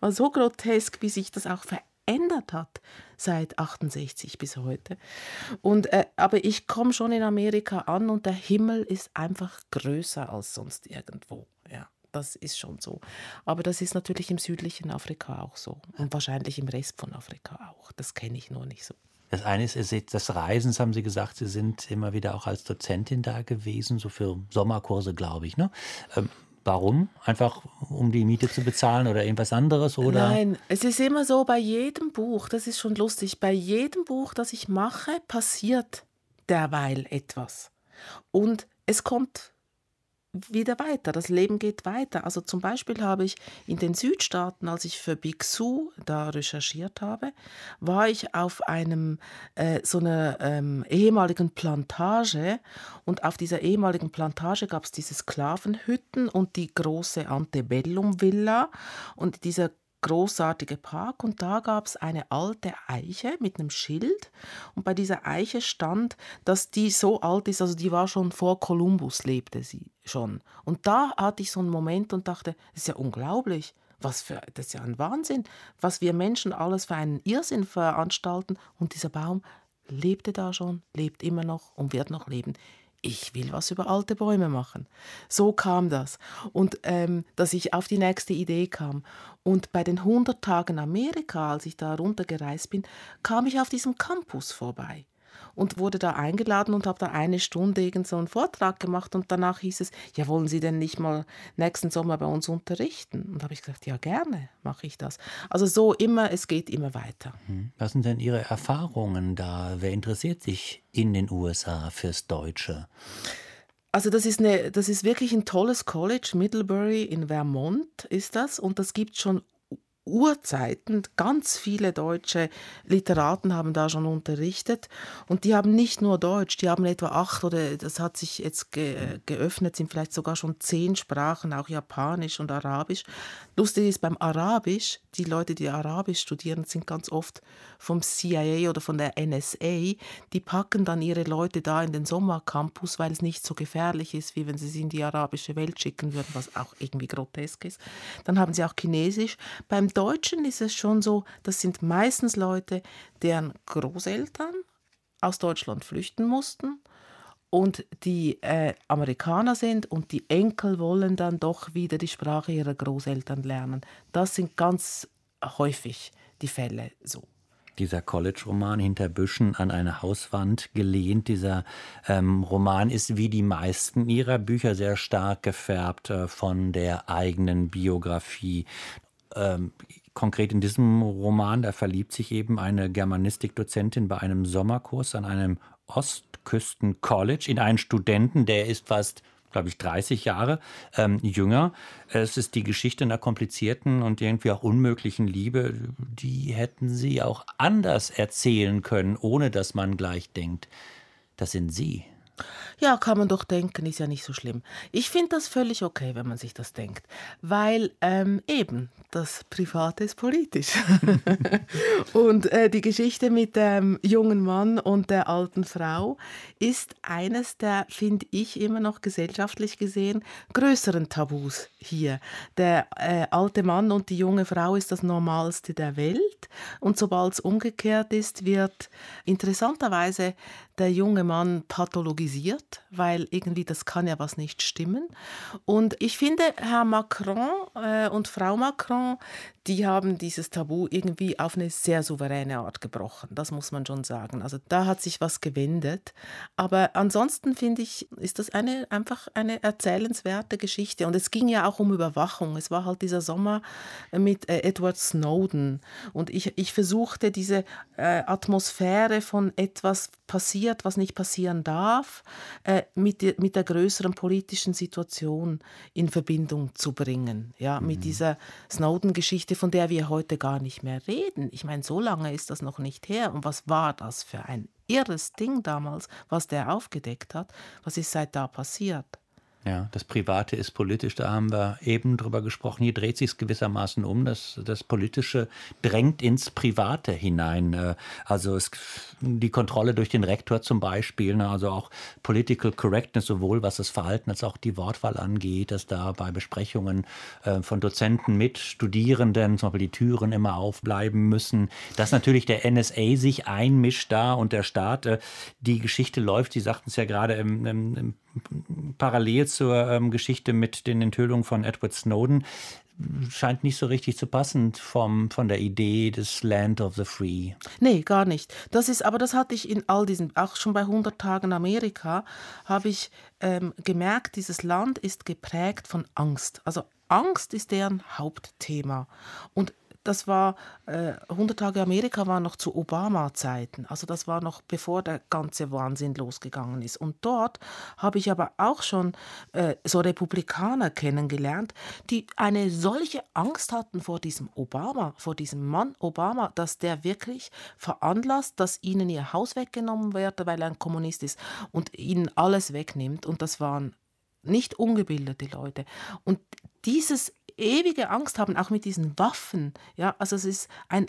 war so grotesk, wie sich das auch verändert hat seit 68 bis heute. Und, äh, aber ich komme schon in Amerika an und der Himmel ist einfach größer als sonst irgendwo. Das ist schon so. Aber das ist natürlich im südlichen Afrika auch so und wahrscheinlich im Rest von Afrika auch. Das kenne ich nur nicht so. Das eine ist, das Reisen, haben Sie gesagt, Sie sind immer wieder auch als Dozentin da gewesen, so für Sommerkurse, glaube ich. Ne? Ähm, warum? Einfach um die Miete zu bezahlen oder irgendwas anderes? Oder? Nein, es ist immer so, bei jedem Buch, das ist schon lustig, bei jedem Buch, das ich mache, passiert derweil etwas. Und es kommt wieder weiter. Das Leben geht weiter. Also zum Beispiel habe ich in den Südstaaten, als ich für Big Su da recherchiert habe, war ich auf einem äh, so einer ähm, ehemaligen Plantage und auf dieser ehemaligen Plantage gab es diese Sklavenhütten und die große Antebellum Villa und dieser großartige Park und da gab es eine alte Eiche mit einem Schild und bei dieser Eiche stand, dass die so alt ist, also die war schon vor Kolumbus lebte sie schon. Und da hatte ich so einen Moment und dachte, das ist ja unglaublich. Was für, das ist ja ein Wahnsinn, was wir Menschen alles für einen Irrsinn veranstalten. Und dieser Baum lebte da schon, lebt immer noch und wird noch leben ich will was über alte Bäume machen. So kam das. Und ähm, dass ich auf die nächste Idee kam. Und bei den 100 Tagen Amerika, als ich da runtergereist bin, kam ich auf diesem Campus vorbei und wurde da eingeladen und habe da eine Stunde irgend so einen Vortrag gemacht und danach hieß es, ja, wollen Sie denn nicht mal nächsten Sommer bei uns unterrichten? Und da habe ich gesagt, ja, gerne mache ich das. Also so immer, es geht immer weiter. Mhm. Was sind denn Ihre Erfahrungen da? Wer interessiert sich in den USA fürs Deutsche? Also das ist, eine, das ist wirklich ein tolles College, Middlebury in Vermont ist das und das gibt schon Urzeiten, ganz viele deutsche Literaten haben da schon unterrichtet und die haben nicht nur Deutsch, die haben etwa acht oder das hat sich jetzt ge geöffnet, sind vielleicht sogar schon zehn Sprachen, auch Japanisch und Arabisch. Lustig ist beim Arabisch, die Leute, die Arabisch studieren, sind ganz oft vom CIA oder von der NSA, die packen dann ihre Leute da in den Sommercampus, weil es nicht so gefährlich ist, wie wenn sie sie in die arabische Welt schicken würden, was auch irgendwie grotesk ist. Dann haben sie auch Chinesisch. Beim Deutschen ist es schon so, das sind meistens Leute, deren Großeltern aus Deutschland flüchten mussten und die äh, Amerikaner sind und die Enkel wollen dann doch wieder die Sprache ihrer Großeltern lernen. Das sind ganz häufig die Fälle so dieser College-Roman hinter Büschen an eine Hauswand gelehnt. Dieser ähm, Roman ist wie die meisten ihrer Bücher sehr stark gefärbt äh, von der eigenen Biografie. Ähm, konkret in diesem Roman, da verliebt sich eben eine Germanistikdozentin bei einem Sommerkurs an einem Ostküsten-College in einen Studenten, der ist fast glaube ich, 30 Jahre ähm, jünger. Es ist die Geschichte einer komplizierten und irgendwie auch unmöglichen Liebe. Die hätten sie auch anders erzählen können, ohne dass man gleich denkt, das sind sie. Ja, kann man doch denken, ist ja nicht so schlimm. Ich finde das völlig okay, wenn man sich das denkt, weil ähm, eben das Private ist politisch. und äh, die Geschichte mit dem jungen Mann und der alten Frau ist eines der, finde ich, immer noch gesellschaftlich gesehen größeren Tabus hier. Der äh, alte Mann und die junge Frau ist das Normalste der Welt und sobald es umgekehrt ist, wird interessanterweise der junge Mann pathologisiert, weil irgendwie das kann ja was nicht stimmen. Und ich finde, Herr Macron äh, und Frau Macron, die haben dieses Tabu irgendwie auf eine sehr souveräne Art gebrochen. Das muss man schon sagen. Also da hat sich was gewendet. Aber ansonsten finde ich, ist das eine, einfach eine erzählenswerte Geschichte. Und es ging ja auch um Überwachung. Es war halt dieser Sommer mit äh, Edward Snowden. Und ich, ich versuchte diese äh, Atmosphäre von etwas passiert, was nicht passieren darf, äh, mit, die, mit der größeren politischen Situation in Verbindung zu bringen. Ja, mhm. mit dieser Snowden-Geschichte, von der wir heute gar nicht mehr reden. Ich meine, so lange ist das noch nicht her. Und was war das für ein irres Ding damals, was der aufgedeckt hat? Was ist seit da passiert? Ja, das Private ist politisch, da haben wir eben drüber gesprochen. Hier dreht sich es gewissermaßen um. Das, das Politische drängt ins Private hinein. Äh, also es, die Kontrolle durch den Rektor zum Beispiel, ne, also auch Political Correctness, sowohl was das Verhalten als auch die Wortwahl angeht, dass da bei Besprechungen äh, von Dozenten mit Studierenden zum Beispiel die Türen immer aufbleiben müssen, dass natürlich der NSA sich einmischt da und der Staat. Äh, die Geschichte läuft, Sie sagten es ja gerade im, im, im parallel zur ähm, Geschichte mit den Enthüllungen von Edward Snowden scheint nicht so richtig zu passen vom, von der Idee des Land of the Free. Nee, gar nicht. Das ist, aber das hatte ich in all diesen, auch schon bei 100 Tagen Amerika, habe ich ähm, gemerkt, dieses Land ist geprägt von Angst. Also Angst ist deren Hauptthema. Und das war, äh, 100 Tage Amerika war noch zu Obama-Zeiten. Also das war noch bevor der ganze Wahnsinn losgegangen ist. Und dort habe ich aber auch schon äh, so Republikaner kennengelernt, die eine solche Angst hatten vor diesem Obama, vor diesem Mann Obama, dass der wirklich veranlasst, dass ihnen ihr Haus weggenommen werde, weil er ein Kommunist ist und ihnen alles wegnimmt. Und das waren nicht ungebildete Leute. Und dieses ewige Angst haben, auch mit diesen Waffen. Ja, also es ist ein,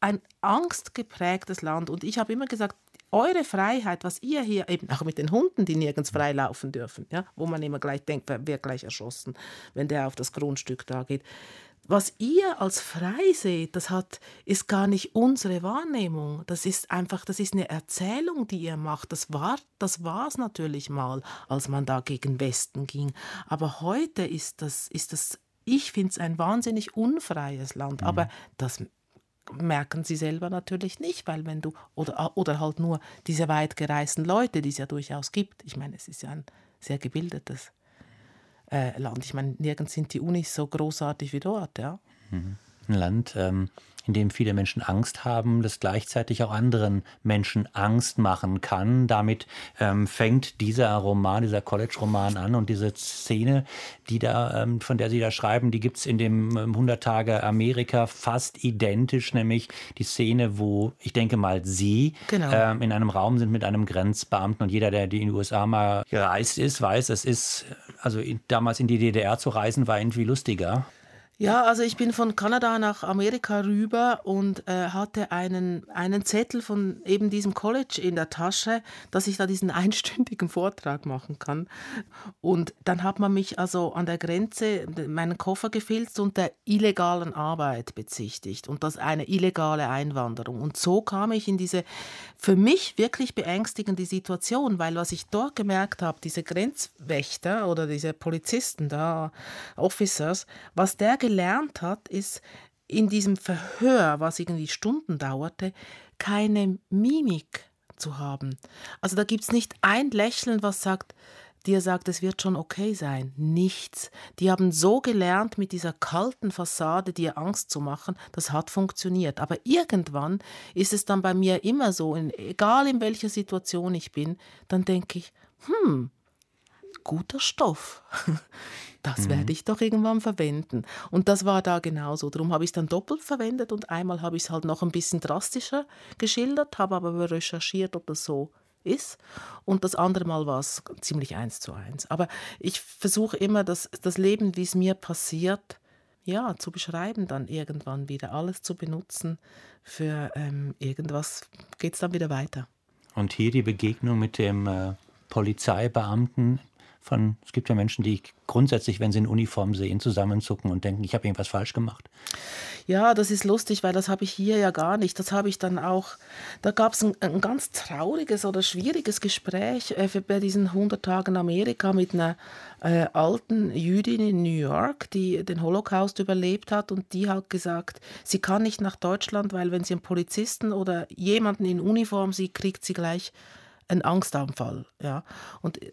ein angstgeprägtes Land. Und ich habe immer gesagt, eure Freiheit, was ihr hier eben auch mit den Hunden, die nirgends frei laufen dürfen, ja, wo man immer gleich denkt, wer wird gleich erschossen, wenn der auf das Grundstück da geht. Was ihr als frei seht, das hat, ist gar nicht unsere Wahrnehmung. Das ist einfach, das ist eine Erzählung, die ihr macht. Das war, das war es natürlich mal, als man da gegen Westen ging. Aber heute ist das, ist das ich finde es ein wahnsinnig unfreies Land, mhm. aber das merken sie selber natürlich nicht, weil wenn du, oder, oder halt nur diese weit gereisten Leute, die es ja durchaus gibt, ich meine, es ist ja ein sehr gebildetes äh, Land. Ich meine, nirgends sind die Unis so großartig wie dort, ja. Mhm. Ein Land, ähm, in dem viele Menschen Angst haben, das gleichzeitig auch anderen Menschen Angst machen kann. Damit ähm, fängt dieser Roman, dieser College-Roman an und diese Szene, die da, ähm, von der Sie da schreiben, die gibt es in dem ähm, 100 Tage Amerika fast identisch, nämlich die Szene, wo ich denke mal Sie genau. ähm, in einem Raum sind mit einem Grenzbeamten und jeder, der in die USA mal gereist ist, weiß, es ist, also in, damals in die DDR zu reisen, war irgendwie lustiger. Ja, also ich bin von Kanada nach Amerika rüber und äh, hatte einen, einen Zettel von eben diesem College in der Tasche, dass ich da diesen einstündigen Vortrag machen kann. Und dann hat man mich also an der Grenze meinen Koffer gefilzt und der illegalen Arbeit bezichtigt und das eine illegale Einwanderung. Und so kam ich in diese für mich wirklich beängstigende Situation, weil was ich dort gemerkt habe, diese Grenzwächter oder diese Polizisten da, Officers, was der gelernt hat, ist in diesem Verhör, was irgendwie Stunden dauerte, keine Mimik zu haben. Also da gibt es nicht ein Lächeln, was sagt, dir sagt, es wird schon okay sein. Nichts. Die haben so gelernt, mit dieser kalten Fassade dir Angst zu machen, das hat funktioniert. Aber irgendwann ist es dann bei mir immer so, egal in welcher Situation ich bin, dann denke ich, hm, guter Stoff. Das mhm. werde ich doch irgendwann verwenden. Und das war da genauso. Darum habe ich es dann doppelt verwendet und einmal habe ich es halt noch ein bisschen drastischer geschildert, habe aber recherchiert, ob das so ist. Und das andere Mal war es ziemlich eins zu eins. Aber ich versuche immer, das, das Leben, wie es mir passiert, ja, zu beschreiben, dann irgendwann wieder alles zu benutzen für ähm, irgendwas, geht es dann wieder weiter. Und hier die Begegnung mit dem äh, Polizeibeamten von, es gibt ja Menschen, die grundsätzlich, wenn sie in Uniform sehen, zusammenzucken und denken, ich habe irgendwas falsch gemacht. Ja, das ist lustig, weil das habe ich hier ja gar nicht. Das habe ich dann auch, da gab es ein, ein, ganz trauriges oder schwieriges Gespräch äh, bei diesen 100 Tagen Amerika mit einer äh, alten Jüdin in New York, die den Holocaust überlebt hat und die hat gesagt, sie kann nicht nach Deutschland, weil wenn sie einen Polizisten oder jemanden in Uniform sieht, kriegt sie gleich ein Angstanfall. Ja? Und äh,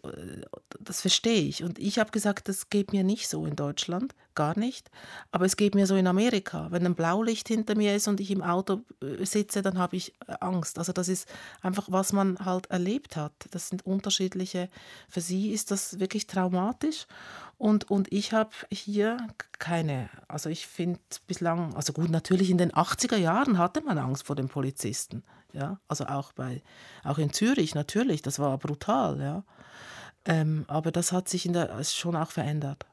das verstehe ich. Und ich habe gesagt, das geht mir nicht so in Deutschland, gar nicht. Aber es geht mir so in Amerika. Wenn ein Blaulicht hinter mir ist und ich im Auto äh, sitze, dann habe ich äh, Angst. Also das ist einfach, was man halt erlebt hat. Das sind unterschiedliche, für sie ist das wirklich traumatisch. Und, und ich habe hier keine, also ich finde bislang, also gut, natürlich in den 80er Jahren hatte man Angst vor den Polizisten. Ja, also auch bei, auch in Zürich natürlich, das war brutal, ja. Ähm, aber das hat sich in der, schon auch verändert.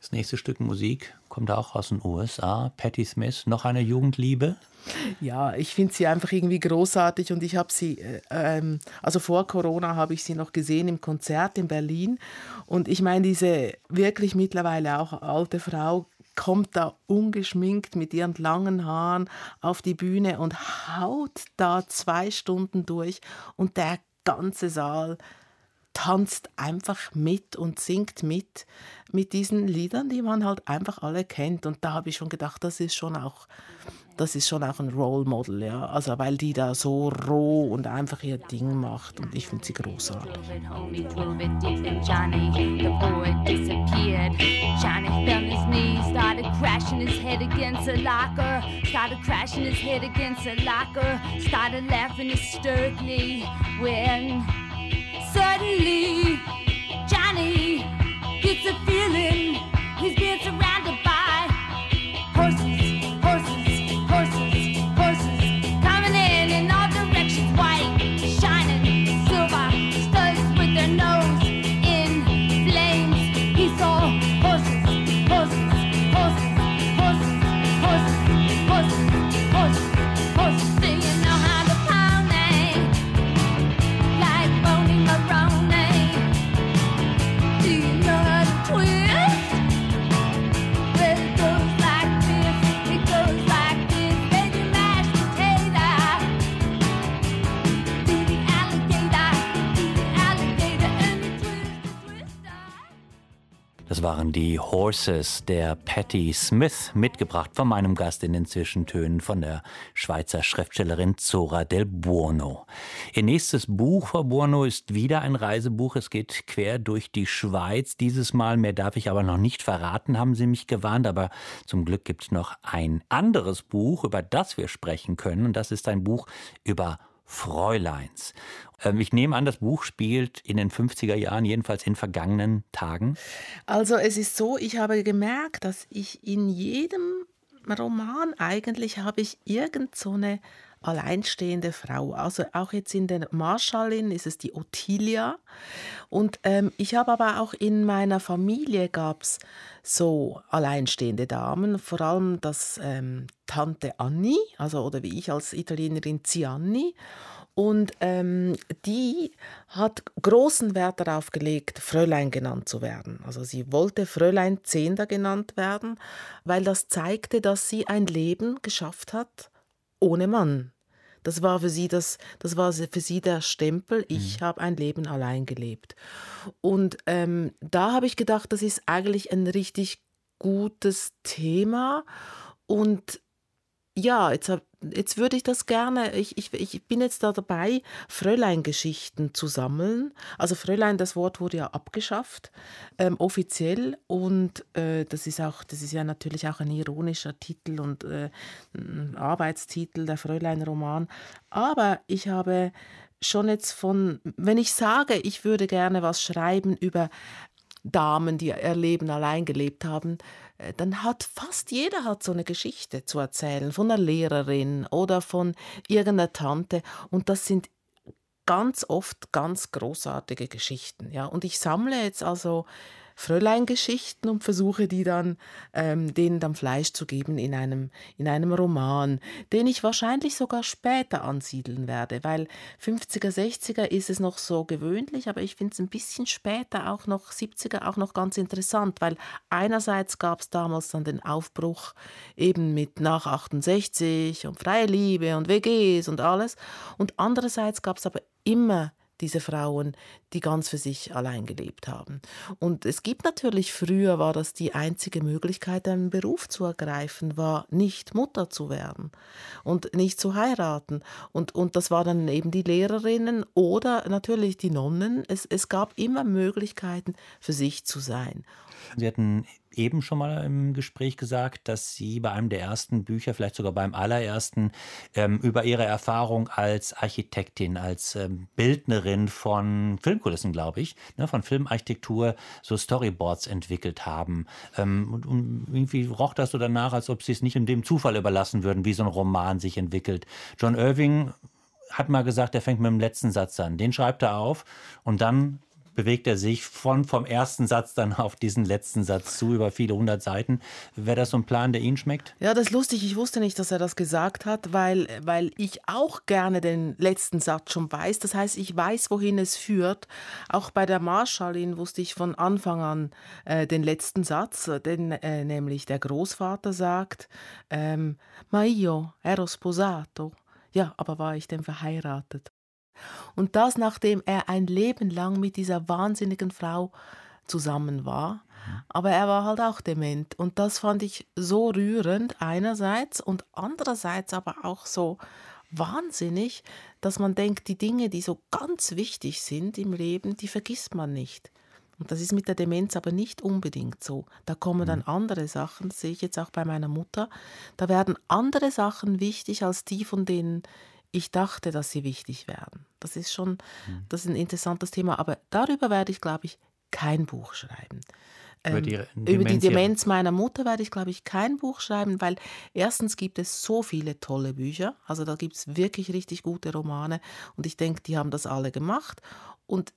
Das nächste Stück Musik kommt auch aus den USA. Patti Smith, noch eine Jugendliebe? Ja, ich finde sie einfach irgendwie großartig und ich habe sie, äh, ähm, also vor Corona habe ich sie noch gesehen im Konzert in Berlin und ich meine, diese wirklich mittlerweile auch alte Frau kommt da ungeschminkt mit ihren langen Haaren auf die Bühne und haut da zwei Stunden durch und der ganze Saal tanzt einfach mit und singt mit mit diesen Liedern, die man halt einfach alle kennt. Und da habe ich schon gedacht, das ist schon auch das ist schon auch ein Role Model, ja. Also weil die da so roh und einfach ihr Ding macht und ich finde sie großartig. Suddenly, Johnny gets a feeling waren die Horses der Patti Smith, mitgebracht von meinem Gast in den Zwischentönen von der Schweizer Schriftstellerin Zora del Buono. Ihr nächstes Buch, Frau Buono, ist wieder ein Reisebuch. Es geht quer durch die Schweiz. Dieses Mal, mehr darf ich aber noch nicht verraten, haben Sie mich gewarnt. Aber zum Glück gibt es noch ein anderes Buch, über das wir sprechen können. Und das ist ein Buch über Fräuleins. Ähm, ich nehme an, das Buch spielt in den 50er Jahren, jedenfalls in vergangenen Tagen. Also es ist so, ich habe gemerkt, dass ich in jedem Roman eigentlich habe ich irgend so eine alleinstehende Frau. Also auch jetzt in der Marschallin ist es die Ottilia. Und ähm, ich habe aber auch in meiner Familie gab es so alleinstehende Damen, vor allem das ähm, Tante Anni, also oder wie ich als Italienerin Zianni. Und ähm, die hat großen Wert darauf gelegt, Fräulein genannt zu werden. Also sie wollte Fräulein Zehnder genannt werden, weil das zeigte, dass sie ein Leben geschafft hat ohne Mann. Das war für sie das, das war für sie der Stempel. Ich mhm. habe ein Leben allein gelebt. Und ähm, da habe ich gedacht, das ist eigentlich ein richtig gutes Thema. Und ja, jetzt jetzt würde ich das gerne, ich, ich, ich bin jetzt da dabei, Fräulein-Geschichten zu sammeln. Also Fräulein, das Wort wurde ja abgeschafft, ähm, offiziell. Und äh, das ist auch, das ist ja natürlich auch ein ironischer Titel und äh, Arbeitstitel, der Fräulein-Roman. Aber ich habe schon jetzt von, wenn ich sage, ich würde gerne was schreiben über Damen, die ihr Leben allein gelebt haben, dann hat fast jeder hat so eine Geschichte zu erzählen von einer Lehrerin oder von irgendeiner Tante und das sind ganz oft ganz großartige Geschichten, ja. Und ich sammle jetzt also Fräulein-Geschichten und versuche die dann, ähm, denen dann Fleisch zu geben in einem, in einem Roman, den ich wahrscheinlich sogar später ansiedeln werde, weil 50er, 60er ist es noch so gewöhnlich, aber ich finde es ein bisschen später, auch noch 70er, auch noch ganz interessant, weil einerseits gab es damals dann den Aufbruch eben mit nach 68 und freie Liebe und WGs und alles und andererseits gab es aber immer diese Frauen, die ganz für sich allein gelebt haben. Und es gibt natürlich, früher war das die einzige Möglichkeit, einen Beruf zu ergreifen, war nicht Mutter zu werden und nicht zu heiraten. Und, und das waren dann eben die Lehrerinnen oder natürlich die Nonnen. Es, es gab immer Möglichkeiten, für sich zu sein. Sie hatten eben schon mal im Gespräch gesagt, dass Sie bei einem der ersten Bücher, vielleicht sogar beim allerersten, ähm, über Ihre Erfahrung als Architektin, als ähm, Bildnerin von Filmkulissen, glaube ich, ne, von Filmarchitektur, so Storyboards entwickelt haben. Ähm, und, irgendwie roch das so danach, als ob Sie es nicht in dem Zufall überlassen würden, wie so ein Roman sich entwickelt. John Irving hat mal gesagt, er fängt mit dem letzten Satz an. Den schreibt er auf und dann bewegt er sich von vom ersten Satz dann auf diesen letzten Satz zu über viele hundert Seiten. Wäre das so ein Plan, der Ihnen schmeckt? Ja, das ist lustig. Ich wusste nicht, dass er das gesagt hat, weil, weil ich auch gerne den letzten Satz schon weiß. Das heißt, ich weiß, wohin es führt. Auch bei der Marschallin wusste ich von Anfang an äh, den letzten Satz, den äh, nämlich der Großvater sagt, ähm, Ma io ero sposato. Ja, aber war ich denn verheiratet? Und das, nachdem er ein Leben lang mit dieser wahnsinnigen Frau zusammen war. Aber er war halt auch dement. Und das fand ich so rührend einerseits und andererseits aber auch so wahnsinnig, dass man denkt, die Dinge, die so ganz wichtig sind im Leben, die vergisst man nicht. Und das ist mit der Demenz aber nicht unbedingt so. Da kommen dann mhm. andere Sachen, das sehe ich jetzt auch bei meiner Mutter. Da werden andere Sachen wichtig als die, von denen ich dachte, dass sie wichtig wären. Das ist schon, mhm. das ist ein interessantes Thema, aber darüber werde ich, glaube ich, kein Buch schreiben. Über die, ähm, über die Demenz meiner Mutter werde ich, glaube ich, kein Buch schreiben, weil erstens gibt es so viele tolle Bücher. Also da gibt es wirklich richtig gute Romane und ich denke, die haben das alle gemacht. Und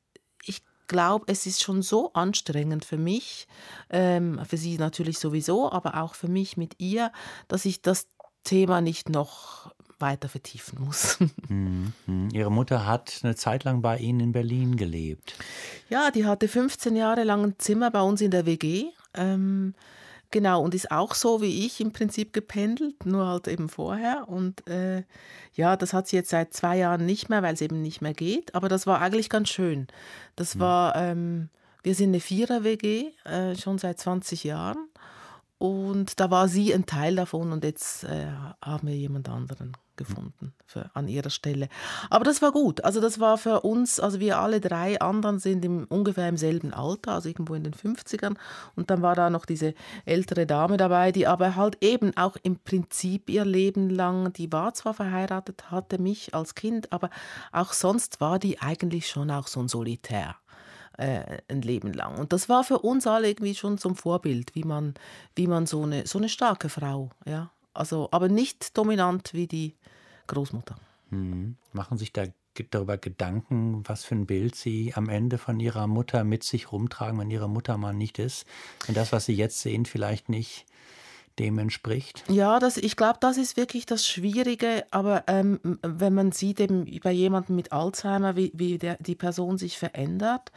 ich glaube, es ist schon so anstrengend für mich, ähm, für sie natürlich sowieso, aber auch für mich mit ihr, dass ich das Thema nicht noch weiter vertiefen muss. Mhm. Ihre Mutter hat eine Zeit lang bei Ihnen in Berlin gelebt. Ja, die hatte 15 Jahre lang ein Zimmer bei uns in der WG. Ähm, genau, und ist auch so wie ich im Prinzip gependelt, nur halt eben vorher. Und äh, ja, das hat sie jetzt seit zwei Jahren nicht mehr, weil es eben nicht mehr geht. Aber das war eigentlich ganz schön. Das mhm. war, ähm, wir sind eine Vierer-WG, äh, schon seit 20 Jahren. Und da war sie ein Teil davon und jetzt äh, haben wir jemand anderen gefunden für, an ihrer Stelle. Aber das war gut. Also das war für uns, also wir alle drei anderen sind im, ungefähr im selben Alter, also irgendwo in den 50ern. Und dann war da noch diese ältere Dame dabei, die aber halt eben auch im Prinzip ihr Leben lang, die war zwar verheiratet, hatte mich als Kind, aber auch sonst war die eigentlich schon auch so ein Solitär äh, ein Leben lang. Und das war für uns alle irgendwie schon zum Vorbild, wie man, wie man so, eine, so eine starke Frau, ja. Also, aber nicht dominant wie die Großmutter. Mhm. Machen sich da darüber Gedanken, was für ein Bild Sie am Ende von Ihrer Mutter mit sich rumtragen, wenn Ihre Mutter mal nicht ist? Wenn das, was Sie jetzt sehen, vielleicht nicht dem entspricht? Ja, das, ich glaube, das ist wirklich das Schwierige. Aber ähm, wenn man sieht, eben bei jemandem mit Alzheimer, wie, wie der, die Person sich verändert.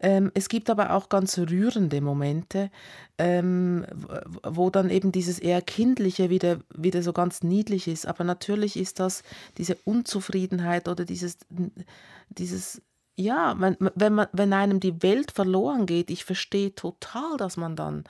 Ähm, es gibt aber auch ganz rührende Momente, ähm, wo dann eben dieses eher kindliche wieder, wieder so ganz niedlich ist. Aber natürlich ist das diese Unzufriedenheit oder dieses, dieses ja, wenn, wenn, man, wenn einem die Welt verloren geht, ich verstehe total, dass man dann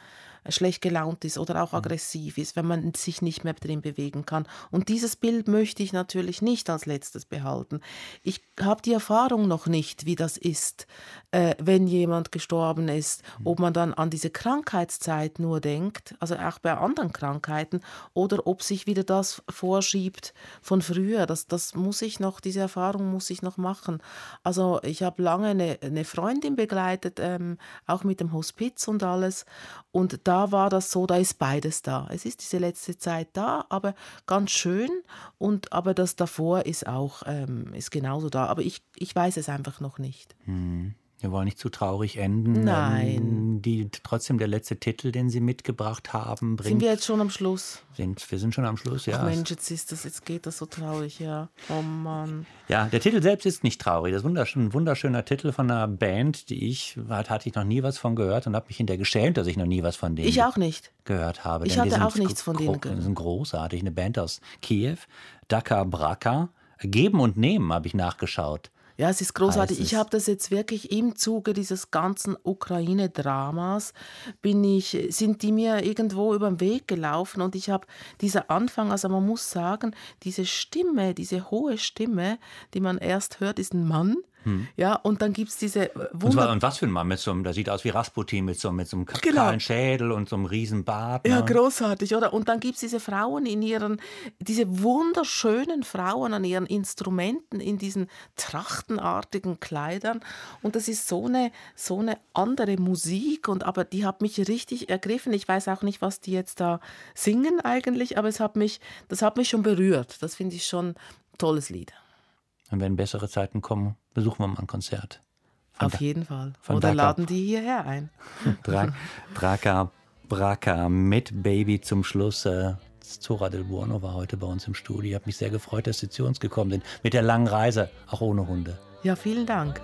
schlecht gelaunt ist oder auch aggressiv ist, wenn man sich nicht mehr drin bewegen kann. Und dieses Bild möchte ich natürlich nicht als letztes behalten. Ich habe die Erfahrung noch nicht, wie das ist, äh, wenn jemand gestorben ist, ob man dann an diese Krankheitszeit nur denkt, also auch bei anderen Krankheiten, oder ob sich wieder das vorschiebt von früher. Das, das muss ich noch, diese Erfahrung muss ich noch machen. Also ich habe lange eine, eine Freundin begleitet, ähm, auch mit dem Hospiz und alles. Und da war das so, da ist beides da. Es ist diese letzte Zeit da, aber ganz schön. Und aber das davor ist auch ähm, ist genauso da. Aber ich, ich weiß es einfach noch nicht. Hm. Wir wollen nicht zu traurig enden. Nein. Ähm, die, trotzdem der letzte Titel, den Sie mitgebracht haben, bringt. Sind wir jetzt schon am Schluss? Sind, wir sind schon am Schluss, ja. Ach Mensch, jetzt ist das, jetzt geht das so traurig, ja. Oh Mann. Ja, der Titel selbst ist nicht traurig. Das ist ein wunderschöner Titel von einer Band, die ich, hatte ich noch nie was von gehört und habe mich hinterher geschämt, dass ich noch nie was von denen Ich auch nicht. gehört habe. Ich Denn hatte auch nichts von denen gehört. Die sind großartig. Eine Band aus Kiew, Daka Braka. Geben und Nehmen habe ich nachgeschaut. Ja, es ist großartig. Heißt es. Ich habe das jetzt wirklich im Zuge dieses ganzen Ukraine-Dramas bin ich, sind die mir irgendwo über den Weg gelaufen und ich habe dieser Anfang, also man muss sagen, diese Stimme, diese hohe Stimme, die man erst hört, ist ein Mann. Ja, und dann gibt es diese Und, Wunder zwar, und was für ein Mann mit so einem, der sieht aus wie Rasputin mit so, mit so einem Genau. kahlen Schädel und so einem riesen Bart. Ja, ne? großartig, oder? Und dann gibt es diese Frauen in ihren, diese wunderschönen Frauen an ihren Instrumenten, in diesen trachtenartigen Kleidern. Und das ist so eine, so eine andere Musik, und aber die hat mich richtig ergriffen. Ich weiß auch nicht, was die jetzt da singen eigentlich, aber es hat mich, das hat mich schon berührt. Das finde ich schon ein tolles Lied. Und wenn bessere Zeiten kommen, besuchen wir mal ein Konzert. Von Auf jeden Fall. Oder Dhaka. laden die hierher ein. Dra Draka Braka mit Baby zum Schluss. Äh, Zora del Buono war heute bei uns im Studio. Ich habe mich sehr gefreut, dass Sie zu uns gekommen sind. Mit der langen Reise, auch ohne Hunde. Ja, vielen Dank.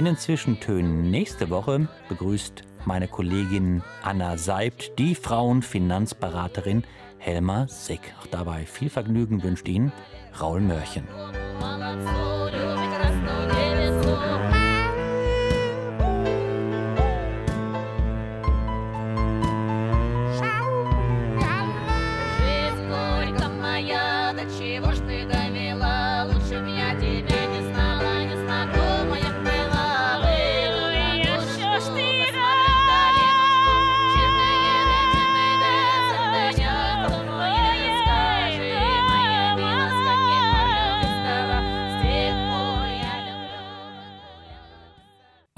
In den Zwischentönen nächste Woche begrüßt meine Kollegin Anna Seibt die Frauenfinanzberaterin Helma Sick. Auch dabei viel Vergnügen wünscht Ihnen Raul Mörchen.